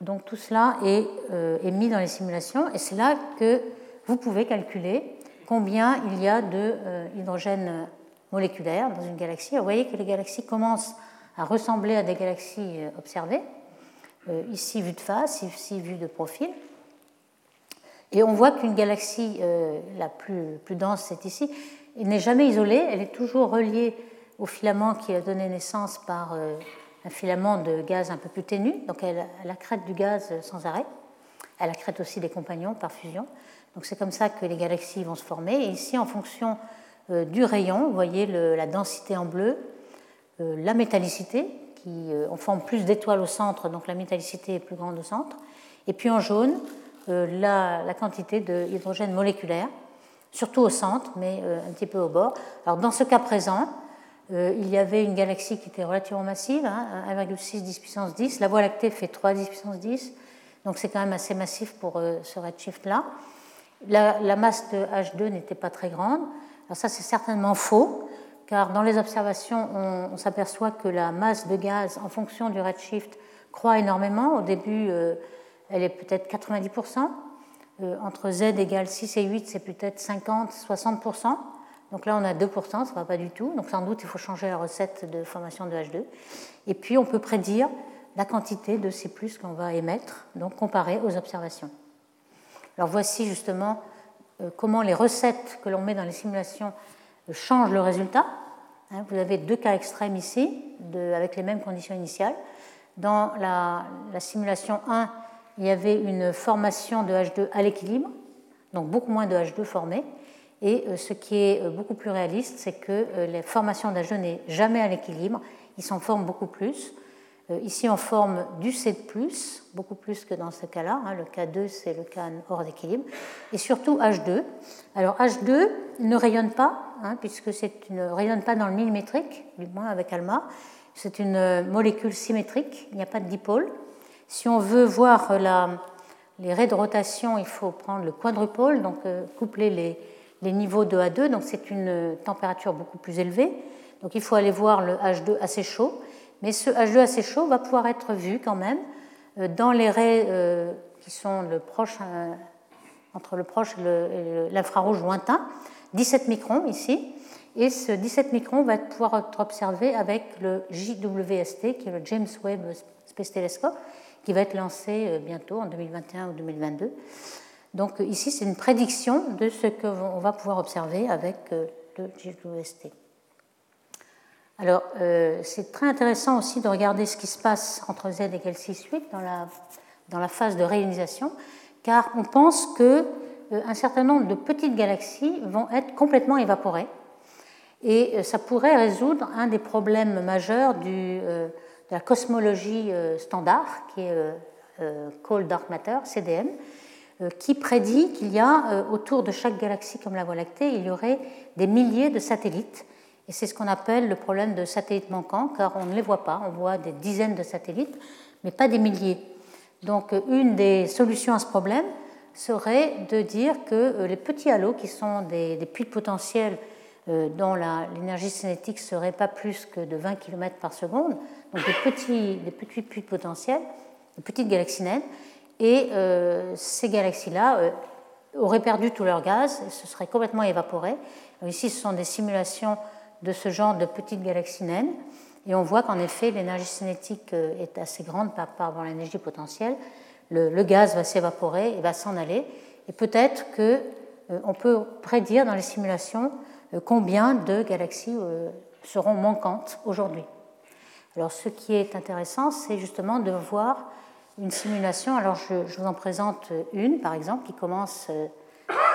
Donc tout cela est, euh, est mis dans les simulations, et c'est là que vous pouvez calculer combien il y a de hydrogène moléculaire dans une galaxie. Vous voyez que les galaxies commencent à ressembler à des galaxies observées. Euh, ici vue de face, ici vue de profil. Et on voit qu'une galaxie euh, la plus, plus dense, c'est ici, n'est jamais isolée, elle est toujours reliée au filament qui a donné naissance par euh, un filament de gaz un peu plus ténu, donc elle, elle accrète du gaz sans arrêt. Elle accrète aussi des compagnons par fusion. Donc c'est comme ça que les galaxies vont se former. Et ici, en fonction du rayon, vous voyez la densité en bleu, la métallicité, qui, euh, on forme plus d'étoiles au centre, donc la métallicité est plus grande au centre. Et puis en jaune, euh, la, quantité d'hydrogène moléculaire, surtout au centre, mais euh, un petit peu au bord. Alors dans ce cas présent, il y avait une galaxie qui était relativement massive, 1,6 hein, 10 puissance 10. La Voie lactée fait 3 10 puissance 10, donc c'est quand même assez massif pour ce redshift-là. La, la, masse de H2 n'était pas très grande. Alors ça, c'est certainement faux car dans les observations, on, s'aperçoit que la masse de gaz en fonction du redshift croît énormément. Au début, euh, elle est peut-être 90%. Euh, entre Z égale 6 et 8, c'est peut-être 50-60%. Donc là, on a 2%, ça ne va pas du tout. Donc sans doute, il faut changer la recette de formation de H2. Et puis, on peut prédire la quantité de C+, qu'on va émettre, donc comparée aux observations. Alors voici justement euh, comment les recettes que l'on met dans les simulations changent le résultat. Hein, vous avez deux cas extrêmes ici, avec les mêmes conditions initiales. Dans la, simulation 1, il y avait une formation de H2 à l'équilibre, donc beaucoup moins de H2 formé. Et euh, ce qui est euh, beaucoup plus réaliste, c'est que euh, les formations d'H2 n'est jamais à l'équilibre, ils s'en forment beaucoup plus. Ici, on forme du C+, beaucoup plus que dans ce cas-là. Hein. Le K2, c'est le cas hors d'équilibre. Et surtout H2. Alors H2 ne rayonne pas, hein, puisque c'est ne rayonne pas dans le millimétrique, du moins avec ALMA. C'est une molécule symétrique, il n'y a pas de dipôle. Si on veut voir la, les raies de rotation, il faut prendre le quadrupôle, donc euh, coupler les, les niveaux de A2, donc c'est une température beaucoup plus élevée. Donc il faut aller voir le H2 assez chaud. Mais ce H2 assez chaud va pouvoir être vu quand même euh, dans les raies euh, qui sont le proche, euh, entre le proche et l'infrarouge lointain, 17 microns ici. Et ce 17 microns va pouvoir être observé avec le JWST, qui est le James Webb Space Telescope, qui va être lancé bientôt en 2021 ou 2022. Donc ici, c'est une prédiction de ce qu'on va pouvoir observer avec le JWST. Alors, euh, c'est très intéressant aussi de regarder ce qui se passe entre Z égale 6, 8 dans la, dans la phase de réionisation, car on pense que euh, un certain nombre de petites galaxies vont être complètement évaporées. Et euh, ça pourrait résoudre un des problèmes majeurs du, de la cosmologie standard, qui est Cold Dark Matter, CDM, qui prédit qu'il y a autour de chaque galaxie comme la Voie lactée, il y aurait des milliers de satellites et c'est ce qu'on appelle le problème de satellites manquants, car on ne les voit pas. On voit des dizaines de satellites, mais pas des milliers. Donc une des solutions à ce problème serait de dire que euh, les petits halos, qui sont des, puits de potentiel euh, dont l'énergie cinétique serait pas plus que de 20 km par seconde, donc des petits, des petits puits de potentiel, des petites galaxies naines, et euh, ces galaxies-là auraient perdu tout leur gaz se seraient complètement évaporés. ici, ce sont des simulations de ce genre de petites galaxies naines. Et on voit qu'en effet, l'énergie cinétique est assez grande par rapport à l'énergie potentielle. Le, gaz va s'évaporer et va s'en aller. Et peut-être qu'on peut prédire dans les simulations combien de galaxies seront manquantes aujourd'hui. Alors ce qui est intéressant, c'est justement de voir une simulation. Alors je, vous en présente une, par exemple, qui commence euh,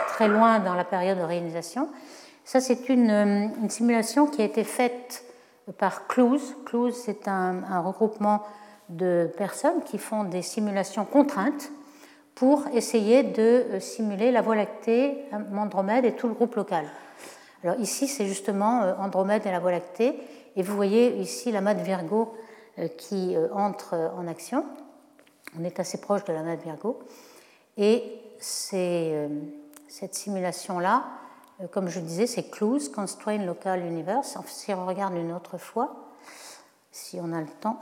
très loin dans la période de réalisation. Ça, c'est une, euh, une, simulation qui a été faite par CLUES. CLUES, c'est un, regroupement de personnes qui font des simulations contraintes pour essayer de euh, simuler la Voie lactée, Andromède et tout le groupe local. Alors ici, c'est justement Andromède et la Voie lactée. Et vous voyez ici la Virgo qui entre en action. On est assez proche de la de Virgo. Et euh, cette simulation-là, euh, comme je disais, c'est CLUES, Constrained Local Universe. Si on regarde une autre fois, si on a le temps.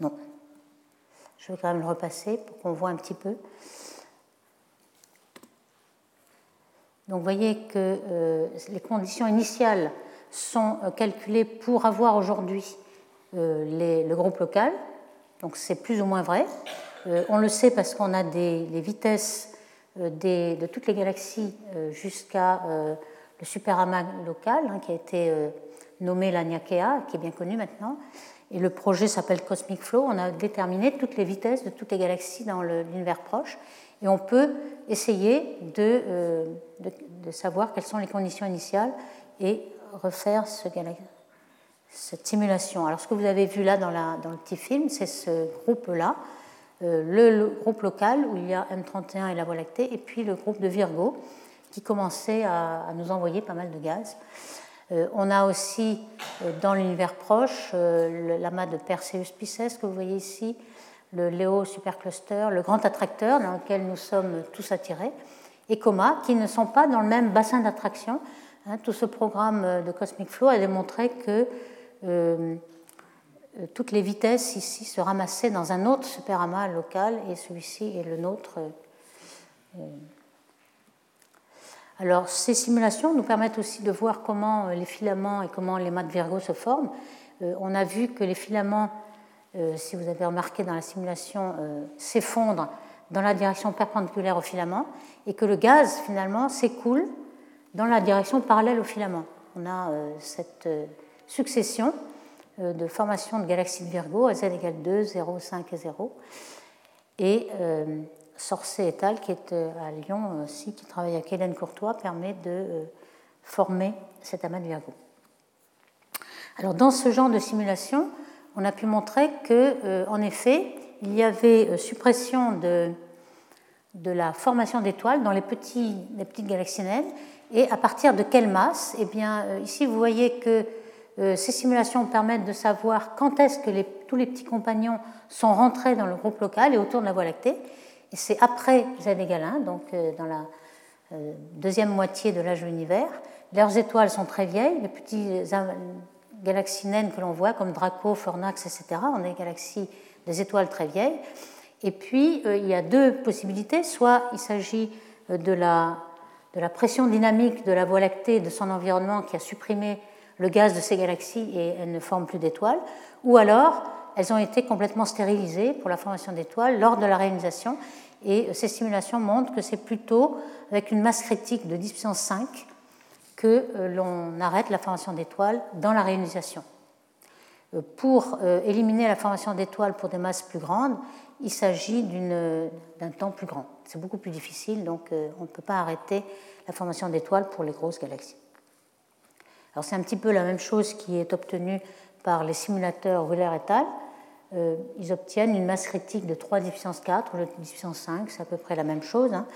Non. Je vais quand même le repasser pour qu'on voit un petit peu. Donc vous voyez que euh, les conditions initiales sont calculées pour avoir aujourd'hui le groupe local, donc c'est plus ou moins vrai. Euh, on le sait parce qu'on a des, les vitesses euh, de toutes les galaxies euh, jusqu'à le superamas local, hein, qui a été nommé l'Aniakea, qui est bien connu maintenant. Et le projet s'appelle Cosmic Flow. On a déterminé toutes les vitesses de toutes les galaxies dans l'univers proche. Et on peut essayer de, de, savoir quelles sont les conditions initiales et refaire ce, cette simulation. Alors ce que vous avez vu là dans, la, dans le petit film, c'est ce groupe-là, euh, le, groupe local où il y a M31 et la Voie lactée, et puis le groupe de Virgo qui commençait à, nous envoyer pas mal de gaz. Euh, on a aussi euh, dans l'univers proche l'amas de Perseus Pisces que vous voyez ici, le Léo Supercluster, le grand attracteur dans lequel nous sommes tous attirés, et Coma, qui ne sont pas dans le même bassin d'attraction. Hein, tout ce programme de Cosmic Flow a démontré que euh, euh, toutes les vitesses ici se ramassaient dans un autre superamas local et celui-ci est le nôtre. Euh, alors ces simulations nous permettent aussi de voir comment les filaments et comment les mâts de Virgo se forment. On a vu que les filaments, si vous avez remarqué dans la simulation, s'effondrent dans la direction perpendiculaire au filament et que le gaz finalement s'écoule dans la direction parallèle au filament. On a cette succession euh, de formation de galaxies de Virgo à z égale 2, 0, 5 et 0. Et euh, Sorcé et al., qui est euh, à Lyon aussi, qui travaille avec Hélène Courtois, permet de former cet amas de Virgo. Alors, dans ce genre de simulation, on a pu montrer que, en effet, il y avait suppression de, de la formation d'étoiles dans les, petits, les petites galaxies naines. Et à partir de quelle masse? Eh bien, ici, vous voyez que euh, ces simulations permettent de savoir quand est-ce que tous les petits compagnons sont rentrés dans le groupe local et autour de la Voie lactée. Et c'est après Z égale 1, donc euh, dans la euh, deuxième moitié de l'âge de l'univers. Leurs étoiles sont très vieilles, les petites galaxies naines que l'on voit, comme Draco, Fornax, etc., on a des galaxies, des étoiles très vieilles. Et puis, il y a deux possibilités. Soit il s'agit de la, de la pression dynamique de la Voie lactée, de son environnement qui a supprimé le gaz de ces galaxies et ne forment plus d'étoiles, ou alors elles ont été complètement stérilisées pour la formation d'étoiles lors de la réalisation. Et ces simulations montrent que c'est plutôt avec une masse critique de 10 puissance 5 que euh, l'on arrête la formation d'étoiles dans la réalisation. Euh, pour euh, éliminer la formation d'étoiles pour des masses plus grandes, il s'agit d'un temps plus grand. C'est beaucoup plus difficile, donc on ne peut pas arrêter la formation d'étoiles pour les grosses galaxies. Alors c'est un petit peu la même chose qui est obtenue par les simulateurs Wheeler et al. Euh, ils obtiennent une masse critique de 3 10 puissance 4 ou de 10 puissance 5, c'est à peu près la même chose. Hein.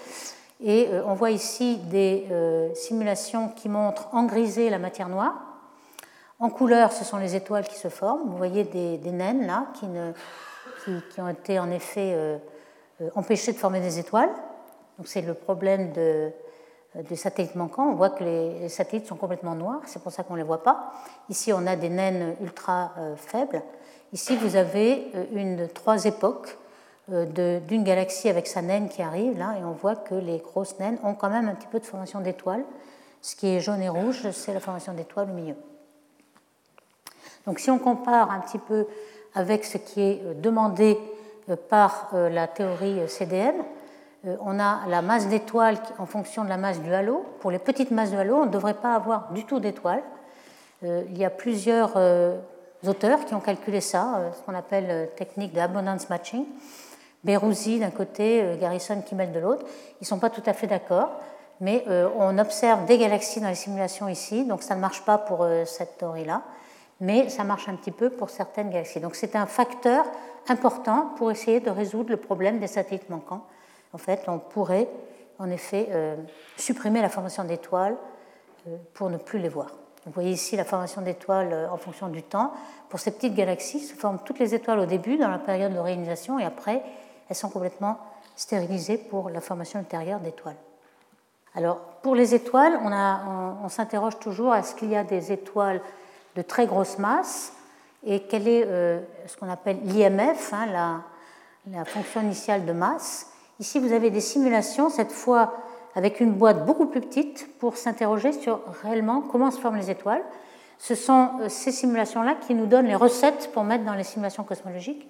Et euh, on voit ici des euh, simulations qui montrent en grisé la matière noire. En couleur, ce sont les étoiles qui se forment. Vous voyez des, naines là qui, ne, qui, ont été en effet empêchées de former des étoiles. Donc c'est le problème de, euh, des satellites manquants, on voit que les satellites sont complètement noirs, c'est pour ça qu'on ne les voit pas. Ici, on a des naines ultra euh, faibles. Ici, vous avez euh, une, trois époques d'une galaxie avec sa naine qui arrive, là, et on voit que les grosses naines ont quand même un petit peu de formation d'étoiles. Ce qui est jaune et rouge, c'est la formation d'étoiles au milieu. Donc si on compare un petit peu avec ce qui est demandé par la théorie CDM, on a la masse d'étoiles en fonction de la masse du halo. Pour les petites masses de halo, on ne devrait pas avoir du tout d'étoiles. Il y a plusieurs auteurs qui ont calculé ça, euh, ce qu'on appelle euh, technique de abundance matching. Beruzzi d'un côté, euh, Garrison Kimmel de l'autre. Ils ne sont pas tout à fait d'accord, mais on observe des galaxies dans les simulations ici, donc ça ne marche pas pour cette théorie-là, mais ça marche un petit peu pour certaines galaxies. Donc c'est un facteur important pour essayer de résoudre le problème des satellites manquants. En fait, on pourrait en effet supprimer la formation d'étoiles pour ne plus les voir. Vous voyez ici la formation d'étoiles euh, en fonction du temps. Pour ces petites galaxies, se forment toutes les étoiles au début, dans la période de réalisation, et après, elles sont complètement stérilisées pour la formation ultérieure d'étoiles. Alors, pour les étoiles, on, s'interroge toujours est-ce qu'il y a des étoiles de très grosse masse et quel est euh, ce qu'on appelle l'IMF, hein, la fonction initiale de masse. Ici, vous avez des simulations, cette fois avec une boîte beaucoup plus petite pour s'interroger sur réellement comment se forment les étoiles. Ce sont euh, ces simulations-là qui nous donnent les recettes pour mettre dans les simulations cosmologiques.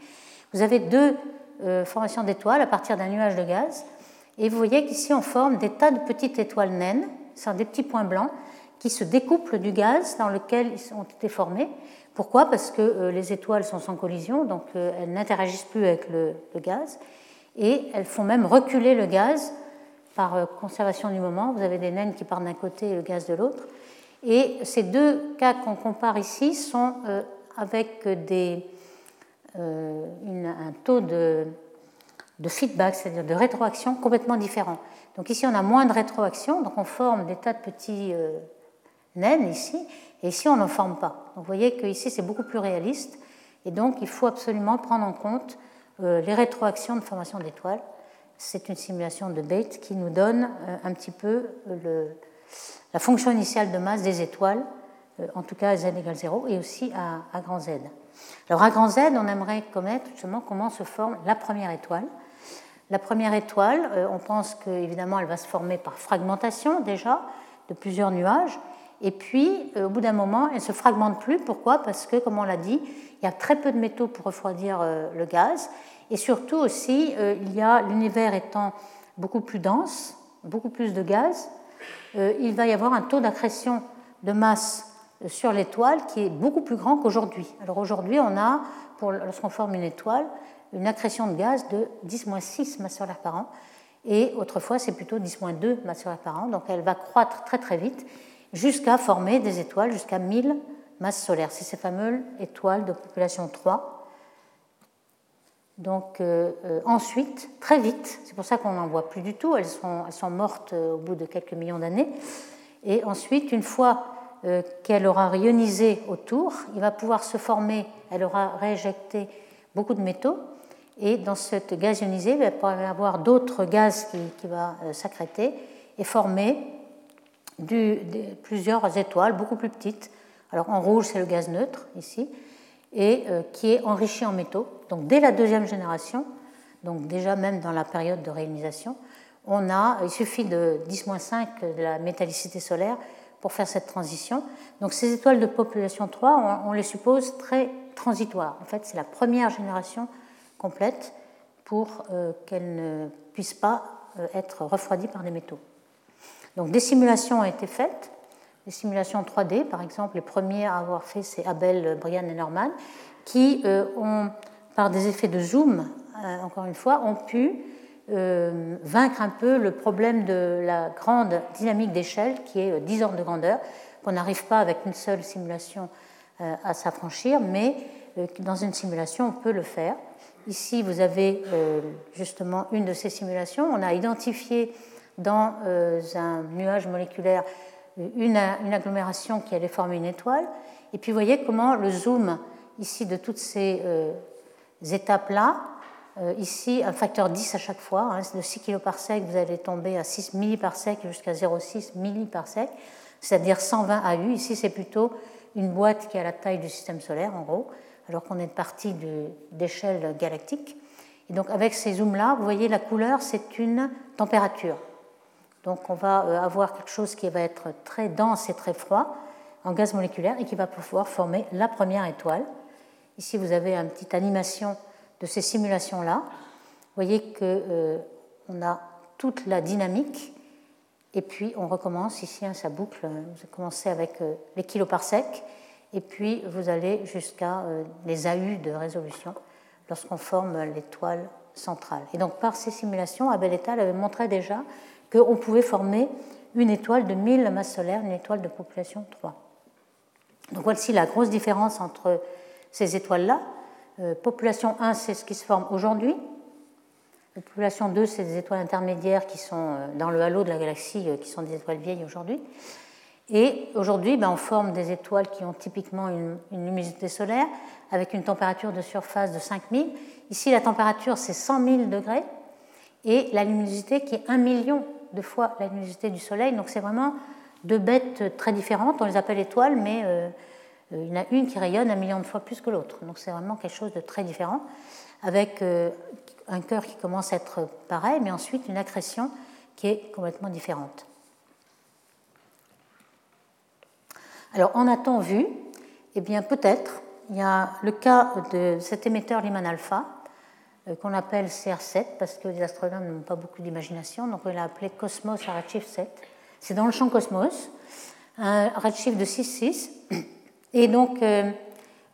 Vous avez deux euh, formations d'étoiles à partir d'un nuage de gaz. Et vous voyez qu'ici, on forme des tas de petites étoiles naines, ce sont des petits points blancs qui se découplent du gaz dans lequel ils ont été formés. Pourquoi? Parce que euh, les étoiles sont sans collision, donc elles n'interagissent plus avec le, gaz, et elles font même reculer le gaz par euh, conservation du moment. Vous avez des naines qui partent d'un côté et le gaz de l'autre. Et ces deux cas qu'on compare ici sont euh, avec euh, un taux de, feedback, c'est-à-dire de rétroaction complètement différent. Donc ici, on a moins de rétroaction, donc on forme des tas de petits naines ici, et ici, on n'en forme pas. Donc vous voyez qu'ici, c'est beaucoup plus réaliste, et donc il faut absolument prendre en compte les rétroactions de formation d'étoiles c'est une simulation de Bates qui nous donne euh, un petit peu la fonction initiale de masse des étoiles, euh, en tout cas à z égale 0, et aussi à, grand Z. Alors à grand Z, on aimerait connaître justement comment se forme la première étoile. La première étoile, euh, on pense qu'évidemment elle va se former par fragmentation déjà de plusieurs nuages, et puis au bout d'un moment, elle ne se fragmente plus. Pourquoi? Parce que, comme on l'a dit, il y a très peu de métaux pour refroidir le gaz, et surtout aussi, euh, il y a l'univers étant beaucoup plus dense, beaucoup plus de gaz, euh, il va y avoir un taux d'accrétion de masse euh, sur l'étoile qui est beaucoup plus grand qu'aujourd'hui. Alors aujourd'hui, on a, lorsqu'on forme une étoile, une accrétion de gaz de 10-6 masses solaires par an. Et autrefois, c'est plutôt 10-2 masses solaires par an. Donc elle va croître très très vite jusqu'à former des étoiles jusqu'à 1000 masses solaires. C'est ces fameuses étoiles de population 3 donc euh, euh, ensuite, très vite, c'est pour ça qu'on n'en voit plus du tout, elles sont, mortes euh, au bout de quelques millions d'années. Et ensuite, une fois qu'elle aura rionisé autour, il va pouvoir se former, elle aura rééjecté beaucoup de métaux. Et dans cette gaz ionisé, il va y avoir d'autres gaz qui, qui va s'accréter et former du, plusieurs étoiles beaucoup plus petites. Alors en rouge, c'est le gaz neutre ici et euh, qui est enrichi en métaux. Donc dès la deuxième génération, donc déjà même dans la période de réalisation, on a, il suffit de 10-5 de la métallicité solaire pour faire cette transition. Donc ces étoiles de population 3, on, les suppose très transitoires. En fait, c'est la première génération complète pour euh, qu'elles ne puissent pas euh, être refroidies par des métaux. Donc des simulations ont été faites les simulations 3D, par exemple, les premiers à avoir fait, c'est Abel, Brian et Norman, qui euh, ont, par des effets de zoom, euh, encore une fois, ont pu euh, vaincre un peu le problème de la grande dynamique d'échelle, qui est 10 ordres de grandeur, qu'on n'arrive pas avec une seule simulation à s'affranchir, mais dans une simulation, on peut le faire. Ici, vous avez justement une de ces simulations. On a identifié dans un nuage moléculaire une, agglomération qui allait former une étoile. Et puis vous voyez comment le zoom ici de toutes ces euh, étapes-là, euh, ici un facteur 10 à chaque fois, hein, de 6 kg vous allez tomber à 6 milliparsec jusqu'à 0,6 milliparsec, c'est-à-dire 120 AU. Ici c'est plutôt une boîte qui a la taille du système solaire en gros, alors qu'on est parti d'échelle galactique. Et donc avec ces zooms-là, vous voyez la couleur, c'est une température. Donc on va euh, avoir quelque chose qui va être très dense et très froid en gaz moléculaire et qui va pouvoir former la première étoile. Ici, vous avez une petite animation de ces simulations-là. Vous voyez qu'on euh, a toute la dynamique et puis on recommence ici, hein, ça boucle. Vous commencez avec euh, les kiloparsecs et puis vous allez jusqu'à les AU de résolution lorsqu'on forme l'étoile centrale. Et donc par ces simulations, Abel et al. avait montré déjà qu'on pouvait former une étoile de 1000 masses solaires, une étoile de population 3. Donc voici la grosse différence entre ces étoiles-là. Euh, population 1, c'est ce qui se forme aujourd'hui. Population 2, c'est des étoiles intermédiaires qui sont euh, dans le halo de la galaxie, euh, qui sont des étoiles vieilles aujourd'hui. Et aujourd'hui, ben, on forme des étoiles qui ont typiquement une, une, luminosité solaire avec une température de surface de 5000. Ici, la température, c'est 100 000 degrés et la luminosité qui est 1 million de fois la luminosité du Soleil. Donc c'est vraiment deux bêtes très différentes. On les appelle étoiles, mais euh, il y en a une qui rayonne un million de fois plus que l'autre. Donc c'est vraiment quelque chose de très différent, avec euh, un cœur qui commence à être pareil, mais ensuite une accrétion qui est complètement différente. Alors en a-t-on vu? Eh bien peut-être. Il y a le cas de cet émetteur Lyman alpha, euh, qu'on appelle CR7 parce que les astronomes n'ont pas beaucoup d'imagination, donc on l'a appelé Cosmos à redshift 7. C'est dans le champ Cosmos, un redshift de 6,6. Et donc euh,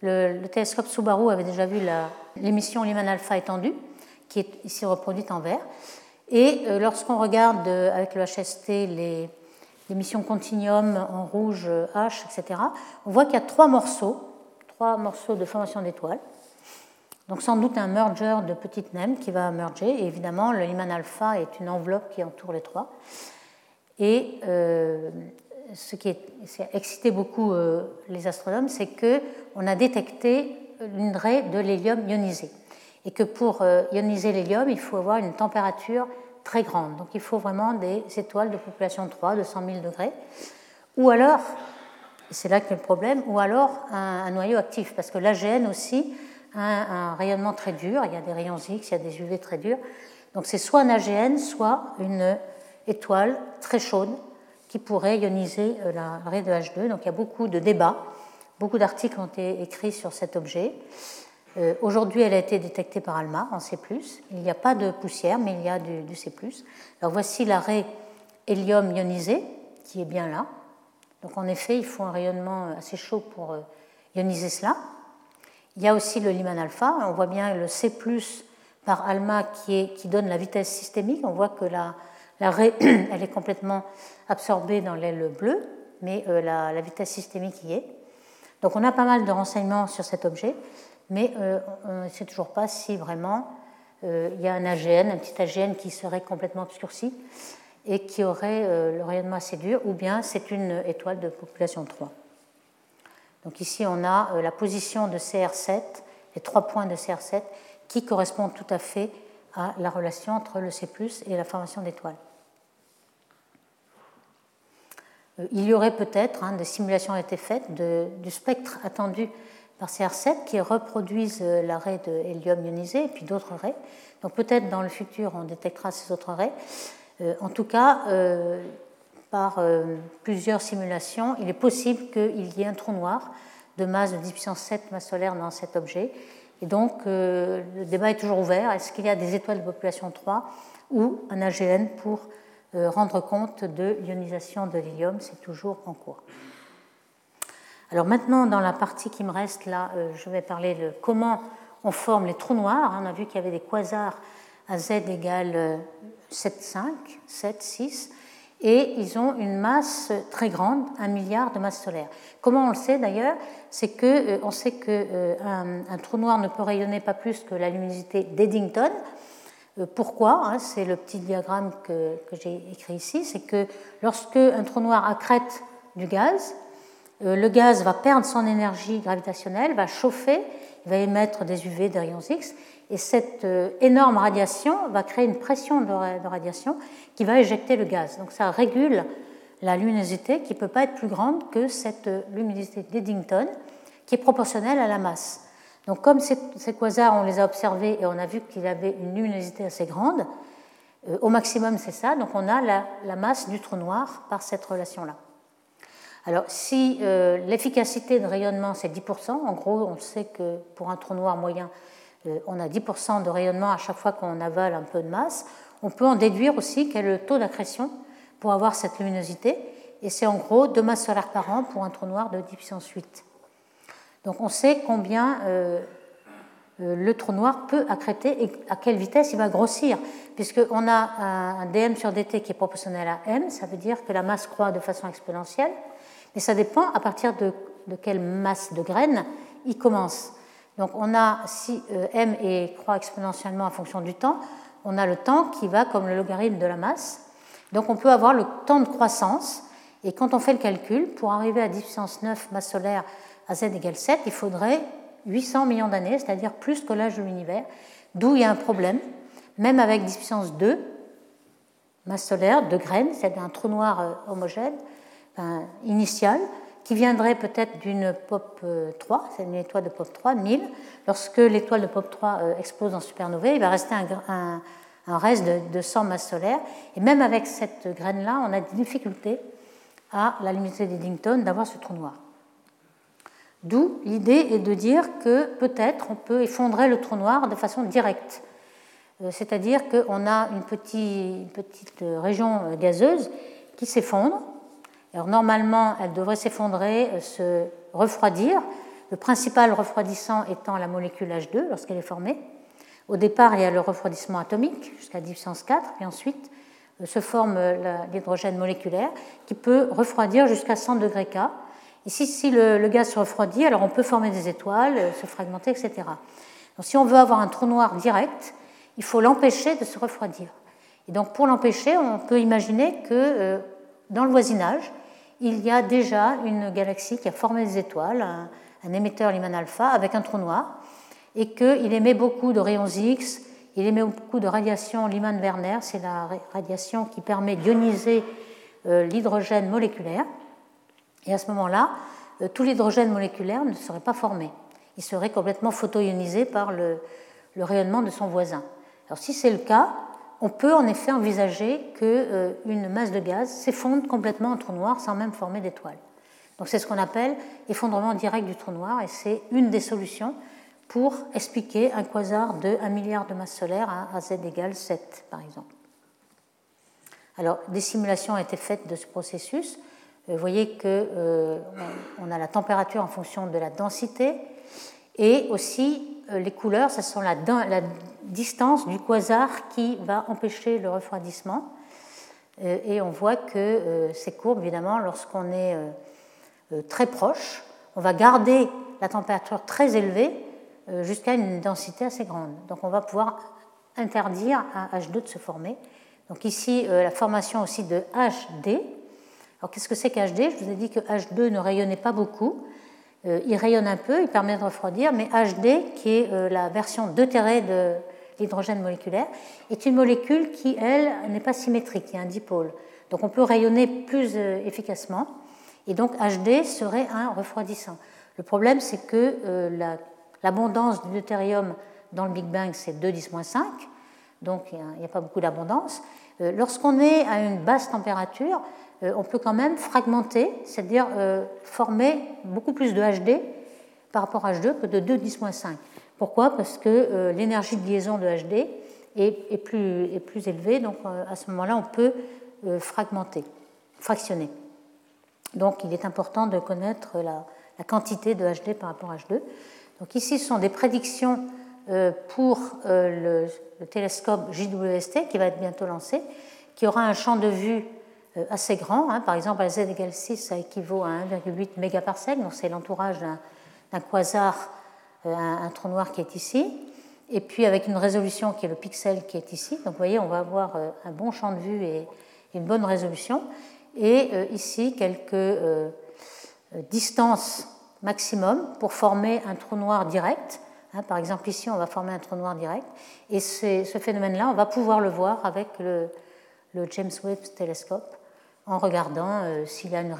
le, télescope Subaru avait déjà vu l'émission Lyman alpha étendue, qui est ici reproduite en vert. Et euh, lorsqu'on regarde avec le HST les, Continuum en rouge H, etc., on voit qu'il y a trois morceaux, trois morceaux de formation d'étoiles. Donc sans doute un merger de petites naines qui va merger. Et évidemment, le Lyman alpha est une enveloppe qui entoure les trois. Et euh, ce qui a excité beaucoup euh, les astronomes, c'est qu'on a détecté une raie de l'hélium ionisé. Et que pour euh, ioniser l'hélium, il faut avoir une température très grande. Donc il faut vraiment des étoiles de population 3 de 100 000 degrés. Ou alors, c'est là que le problème, ou alors un, un noyau actif, parce que l'AGN aussi un, rayonnement très dur. Il y a des rayons X, il y a des UV très durs. Donc c'est soit un AGN, soit une étoile très chaude qui pourrait ioniser euh, la raie de H2. Donc il y a beaucoup de débats, beaucoup d'articles ont été écrits sur cet objet. Euh, aujourd'hui, elle a été détectée par ALMA en C+. Il n'y a pas de poussière, mais il y a du, du C+. Alors voici la raie hélium ionisée, qui est bien là. Donc en effet, il faut un rayonnement assez chaud pour euh, ioniser cela. Il y a aussi le Lyman alpha. On voit bien le C par ALMA qui, donne la vitesse systémique. On voit que la, raie elle est complètement absorbée dans l'aile bleue, mais euh, la, vitesse systémique y est. Donc on a pas mal de renseignements sur cet objet, mais euh, on ne sait toujours pas si vraiment euh, il y a un AGN, un petit AGN qui serait complètement obscurci et qui aurait le rayonnement assez dur, ou bien c'est une étoile de population 3. Donc ici, on a euh, la position de CR7, les trois points de CR7, qui correspondent tout à fait à la relation entre le C et la formation d'étoiles. Euh, il y aurait peut-être, hein, des simulations ont été faites du spectre attendu par CR7 qui reproduisent euh, l'arrêt de hélium ionisé et puis d'autres raies. Donc peut-être dans le futur on détectera ces autres raies. en tout cas, par euh, plusieurs simulations, il est possible qu'il y ait un trou noir de masse de 10 puissance 7 masse solaire dans cet objet. Et donc, euh, le débat est toujours ouvert. Est-ce qu'il y a des étoiles de population 3 ou un AGN pour euh, rendre compte de l'ionisation de l'hélium? C'est toujours en cours. Alors maintenant, dans la partie qui me reste, là, je vais parler de comment on forme les trous noirs. On a vu qu'il y avait des quasars à z égale 7,5, 7, 6 et ils ont une masse très grande, un milliard de masses solaires. Comment on le sait d'ailleurs? C'est que euh, on sait qu'un euh, un trou noir ne peut rayonner pas plus que la luminosité d'Eddington. Euh, pourquoi? Hein, C'est le petit diagramme que, que j'ai écrit ici. C'est que lorsque un trou noir accrète du gaz, le gaz va perdre son énergie gravitationnelle, va chauffer, il va émettre des UV, des rayons X, et cette euh, énorme radiation va créer une pression de radiation qui va éjecter le gaz. Donc ça régule la luminosité qui ne peut pas être plus grande que cette luminosité d'Eddington qui est proportionnelle à la masse. Donc comme ces, quasars, on les a observés et on a vu qu'il avait une luminosité assez grande, euh, au maximum c'est ça, donc on a la, masse du trou noir par cette relation-là. Alors si euh, l'efficacité de rayonnement c'est 10%, en gros on sait que pour un trou noir moyen euh, on a 10% de rayonnement à chaque fois qu'on avale un peu de masse, on peut en déduire aussi quel est le taux d'accrétion pour avoir cette luminosité, et c'est en gros 2 masses solaires par an pour un trou noir de 10 puissance 8. Donc on sait combien euh, euh, le trou noir peut accréter et à quelle vitesse il va grossir, puisqu'on a un dm sur dt qui est proportionnel à m, ça veut dire que la masse croît de façon exponentielle, mais ça dépend à partir de, quelle masse de graines il commence. Donc on a, si euh, m croît exponentiellement en fonction du temps, on a le temps qui va comme le logarithme de la masse. Donc on peut avoir le temps de croissance, et quand on fait le calcul, pour arriver à 10 puissance 9 masse solaire à z égale 7, il faudrait 800 millions d'années, c'est-à-dire plus que l'âge de l'univers, d'où il y a un problème, même avec 10 puissance 2 masse solaire de graines, c'est-à-dire un trou noir euh, homogène, initial, qui viendrait peut-être d'une POP 3, euh, c'est une étoile de POP 3, 1000. Lorsque l'étoile de POP 3 euh, explose en supernovae, il va rester un, reste de, de 100 masses solaires. Et même avec cette graine-là, on a des difficultés à la luminosité d'Eddington d'avoir ce trou noir. D'où l'idée est de dire que peut-être on peut effondrer le trou noir de façon directe. Euh, c'est-à-dire qu'on a une petite, région euh, gazeuse qui s'effondre. Alors normalement, elle devrait s'effondrer, euh, se refroidir, le principal refroidissant étant la molécule H2 lorsqu'elle est formée. Au départ, il y a le refroidissement atomique jusqu'à 10 puissance 4, et ensuite se forme l'hydrogène moléculaire qui peut refroidir jusqu'à 100 degrés K Ici, si le, gaz se refroidit, alors on peut former des étoiles, euh, se fragmenter, etc. Donc, si on veut avoir un trou noir direct, il faut l'empêcher de se refroidir. Et donc, pour l'empêcher, on peut imaginer que euh, dans le voisinage, il y a déjà une galaxie qui a formé des étoiles, un, émetteur Lyman alpha avec un trou noir, et qu'il émet beaucoup de rayons X, il émet beaucoup de radiation Lyman-Werner, c'est la radiation qui permet d'ioniser euh, l'hydrogène moléculaire. Et à ce moment-là, euh, tout l'hydrogène moléculaire ne serait pas formé. Il serait complètement photoionisé par le, rayonnement de son voisin. Alors si c'est le cas, on peut en effet envisager qu'une euh, masse de gaz s'effondre complètement en trou noir sans même former d'étoile. Donc c'est ce qu'on appelle effondrement direct du trou noir et c'est une des solutions pour expliquer un quasar de 1 milliard de masses solaires à z égale 7 par exemple. Alors des simulations ont été faites de ce processus. Vous voyez qu'on euh, a la température en fonction de la densité et aussi euh, les couleurs, ce sont la, distance du quasar qui va empêcher le refroidissement. Euh, et on voit que ces courbes, évidemment, lorsqu'on est très proche, on va garder la température très élevée jusqu'à une densité assez grande. Donc on va pouvoir interdire à H2 de se former. Donc ici, la formation aussi de HD, alors qu'est-ce que c'est qu'HD Je vous ai dit que H2 ne rayonnait pas beaucoup. Euh, il rayonne un peu, il permet de refroidir, mais HD, qui est euh, la version deutérée de l'hydrogène moléculaire, est une molécule qui, elle, n'est pas symétrique, il y a un dipôle. Donc on peut rayonner plus euh, efficacement, et donc HD serait un refroidissant. Le problème, c'est que l'abondance du deutérium dans le Big Bang, c'est 2 10 5, donc il n'y a, pas beaucoup d'abondance. Lorsqu'on est à une basse température, euh, on peut quand même fragmenter, c'est-à-dire euh, former beaucoup plus de HD par rapport à H2 que de 2 10 5. Pourquoi? Parce que euh, l'énergie de liaison de HD est, plus, élevée, donc à ce moment-là, on peut fragmenter, fractionner. Donc il est important de connaître la, quantité de HD par rapport à H2. Donc ici, ce sont des prédictions pour le, le, télescope JWST qui va être bientôt lancé, qui aura un champ de vue euh, assez grand. Hein. Par exemple, à z égale 6, ça équivaut à 1,8 mégaparsec, donc c'est l'entourage d'un quasar, euh, un, trou noir qui est ici. Et puis avec une résolution qui est le pixel qui est ici. Donc vous voyez, on va avoir euh, un bon champ de vue et une bonne résolution. Et ici, quelques distances maximum pour former un trou noir direct. Hein. Par exemple, ici, on va former un trou noir direct. Et ce phénomène-là, on va pouvoir le voir avec le, James Webb Telescope en regardant euh, s'il y a une,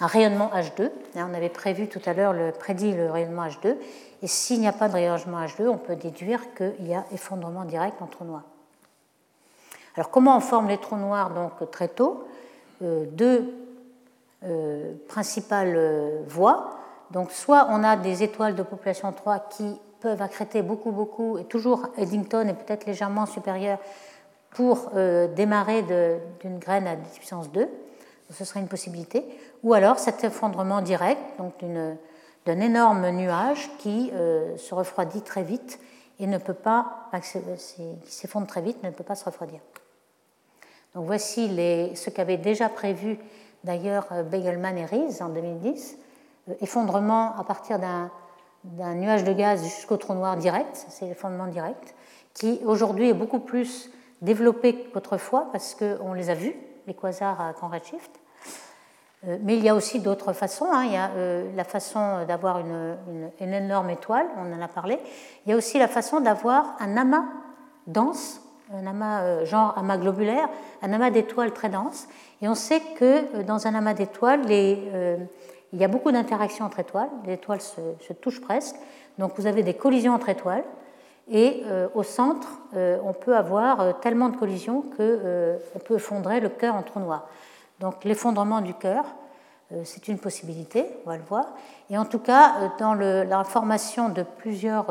un rayonnement H2. Hein, on avait prévu tout à l'heure, le, prédit le rayonnement H2. Et s'il n'y a pas de rayonnement H2, on peut déduire qu'il y a effondrement direct en trou noir. Alors comment on forme les trous noirs donc, très tôt? Euh, Deux euh, principales euh, voies. Donc soit on a des étoiles de population 3 qui peuvent accréter beaucoup, beaucoup, et toujours Eddington est peut-être légèrement supérieur pour démarrer d'une graine à puissance 2. ce serait une possibilité. Ou alors cet effondrement direct, donc d'un énorme nuage qui se refroidit très vite et ne peut pas, qui s'effondre très vite, ne peut pas se refroidir. Donc voici ce qu'avait déjà prévu d'ailleurs euh, Begelman et Rees en 2010. Euh, effondrement à partir d'un nuage de gaz jusqu'au trou noir direct, c'est l'effondrement direct, qui aujourd'hui est beaucoup plus développé qu'autrefois parce qu'on les a vus, les quasars à grand redshift. Euh, mais il y a aussi d'autres façons. Hein. Il y a la façon d'avoir une, énorme étoile, on en a parlé. Il y a aussi la façon d'avoir un amas dense un amas euh, genre amas globulaire, un amas d'étoiles très dense. Et on sait que euh, dans un amas d'étoiles, euh, il y a beaucoup d'interactions entre étoiles. Les étoiles se, touchent presque. Donc vous avez des collisions entre étoiles. Et au centre, on peut avoir tellement de collisions qu'on peut effondrer le cœur en trou noir. Donc l'effondrement du cœur, c'est une possibilité, on va le voir. Et en tout cas, dans la formation de plusieurs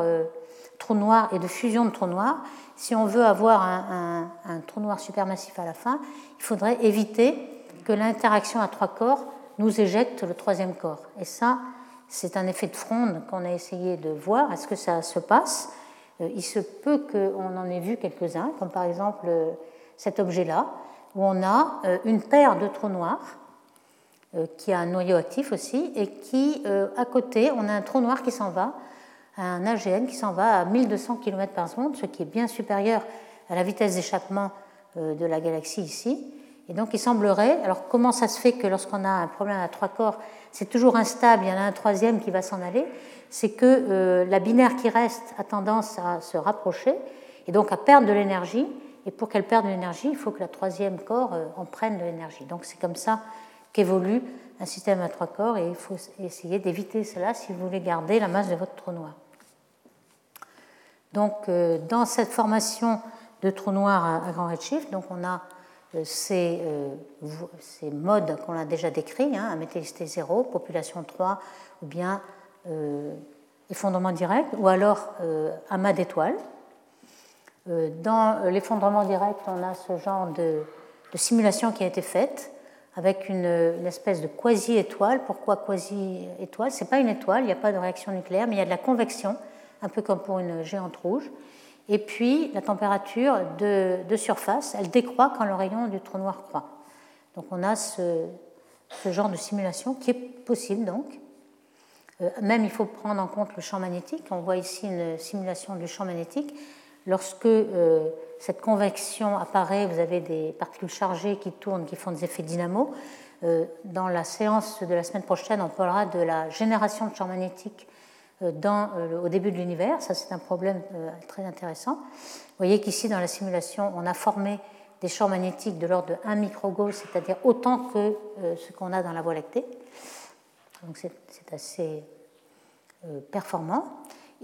trous noirs et de fusion de trous noirs, si on veut avoir un, trou noir supermassif à la fin, il faudrait éviter que l'interaction à trois corps nous éjecte le troisième corps. Et ça, c'est un effet de fronde qu'on a essayé de voir. Est-ce que ça se passe? Euh, Il se peut qu'on en ait vu quelques-uns, comme par exemple euh, cet objet-là, où on a euh, une paire de trous noirs qui a un noyau actif aussi, et qui, à côté, on a un trou noir qui s'en va un AGN qui s'en va à 1200 km par seconde, ce qui est bien supérieur à la vitesse d'échappement euh, de la galaxie ici. Et donc il semblerait, alors comment ça se fait que lorsqu'on a un problème à trois corps, c'est toujours instable, il y en a un troisième qui va s'en aller, c'est que euh, la binaire qui reste a tendance à se rapprocher et donc à perdre de l'énergie. Et pour qu'elle perde de l'énergie, il faut que la troisième corps euh, en prenne de l'énergie. Donc c'est comme ça qu'évolue un système à trois corps et il faut essayer d'éviter cela si vous voulez garder la masse de votre trou noir. Donc, euh, dans cette formation de trous noirs à, grand redshift, donc on a euh, ces, modes qu'on a déjà décrits, hein, améthylisté 0, population 3, ou bien effondrement direct, ou alors amas d'étoiles. Dans l'effondrement direct, on a ce genre de, simulation qui a été faite avec une, une espèce de quasi-étoile. Pourquoi quasi-étoile? Ce n'est pas une étoile, il n'y a pas de réaction nucléaire, mais il y a de la convection un peu comme pour une géante rouge. Et puis la température de, surface, elle décroît quand le rayon du trou noir croît. Donc on a ce, genre de simulation qui est possible donc. Euh, même il faut prendre en compte le champ magnétique. On voit ici une simulation du champ magnétique. Lorsque euh, cette convection apparaît, vous avez des particules chargées qui tournent, qui font des effets dynamo. Euh, dans la séance de la semaine prochaine, on parlera de la génération de champ magnétique euh, dans, au début de l'univers. Ça, c'est un problème très intéressant. Vous voyez qu'ici, dans la simulation, on a formé des champs magnétiques de l'ordre de 1 microgauss, c'est-à-dire autant que ce qu'on a dans la Voie lactée. Donc c'est assez performant.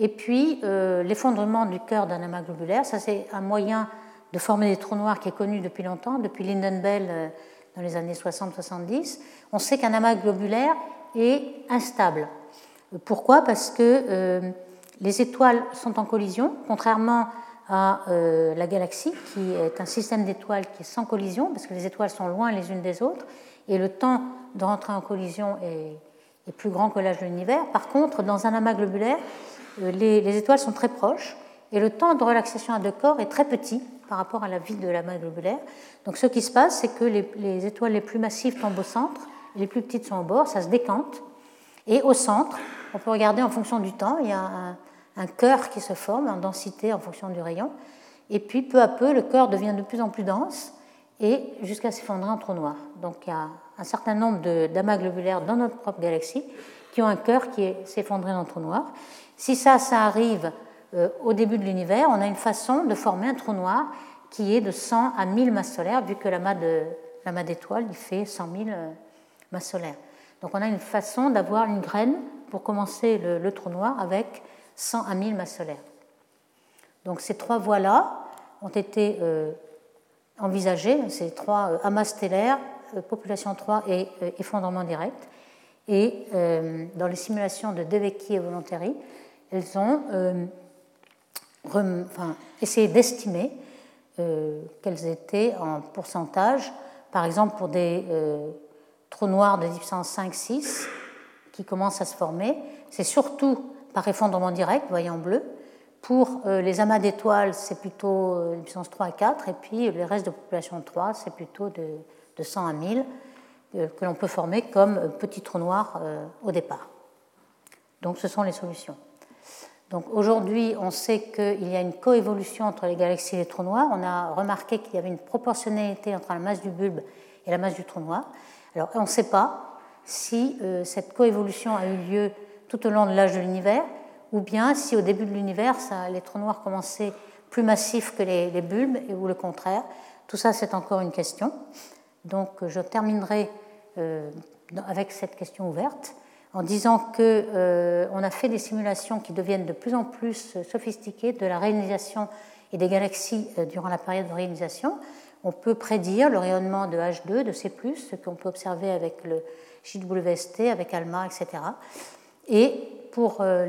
Et puis l'effondrement du cœur d'un amas globulaire, ça c'est un moyen de former des trous noirs qui est connu depuis longtemps, depuis Lynden Bell dans les années 60-70. On sait qu'un amas globulaire est instable. Pourquoi? Parce que euh, les étoiles sont en collision, contrairement à euh, la galaxie, qui est un système d'étoiles qui est sans collision, parce que les étoiles sont loin les unes des autres, et le temps de rentrer en collision est, plus grand que l'âge de l'univers. Par contre, dans un amas globulaire, euh, les, étoiles sont très proches, et le temps de relaxation à deux corps est très petit par rapport à la vie de l'amas globulaire. Donc ce qui se passe, c'est que les, les étoiles les plus massives tombent au centre, les plus petites sont au bord, ça se décante, et au centre, on peut regarder en fonction du temps, il y a un, cœur qui se forme en densité en fonction du rayon, et puis peu à peu, le cœur devient de plus en plus dense, et jusqu'à s'effondrer en trou noir. Donc il y a un certain nombre d'amas globulaires dans notre propre galaxie qui ont un cœur qui s'effondré en trou noir. Si ça, ça arrive euh, au début de l'univers, on a une façon de former un trou noir qui est de 100 à 1000 masses solaires, vu que l'amas d'étoiles, il fait 100 000 euh, masses solaires. Donc on a une façon d'avoir une graine pour commencer le, trou noir avec 100 à 1000 masses solaires. Donc ces trois voies-là ont été euh, envisagées, ces trois amas stellaires, population 3 et effondrement direct. Et dans les simulations de Devecchi et Volontari, elles ont essayé d'estimer quelles étaient en pourcentage, par exemple pour des trous noirs de puissance 5-6 qui commencent à se former. C'est surtout par effondrement direct, vous voyez en bleu. Pour euh, les amas d'étoiles, c'est plutôt euh, de puissance 3 à 4, et puis les restes de population 3, c'est plutôt de, de, 100 à 1000 euh, que l'on peut former comme petits trous noirs au départ. Donc ce sont les solutions. Donc aujourd'hui, on sait qu'il y a une coévolution entre les galaxies et les trous noirs. On a remarqué qu'il y avait une proportionnalité entre la masse du bulbe et la masse du trou noir. Alors on ne sait pas si cette coévolution a eu lieu tout au long de l'âge de l'univers, ou bien si au début de l'univers, les trous noirs commençaient plus massifs que les, bulbes, ou le contraire. Tout ça, c'est encore une question. Donc je terminerai euh, avec cette question ouverte en disant qu'on euh, a fait des simulations qui deviennent de plus en plus sophistiquées de la réalisation et des galaxies euh, durant la période de réalisation. On peut prédire le rayonnement de H2, de C+, ce qu'on peut observer avec le JWST, avec ALMA, etc. Et pour euh,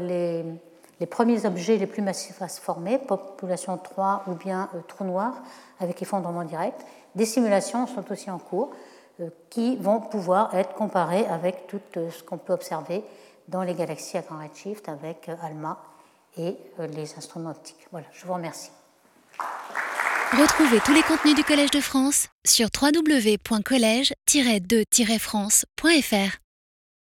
les, premiers objets les plus massifs à se former, population 3 ou bien euh, trou noir avec effondrement direct, des simulations sont aussi en cours euh, qui vont pouvoir être comparées avec tout ce qu'on peut observer dans les galaxies à grand redshift avec ALMA et les instruments optiques. Voilà, je vous remercie. Retrouvez tous les contenus du Collège de France sur www.colège-2-france.fr.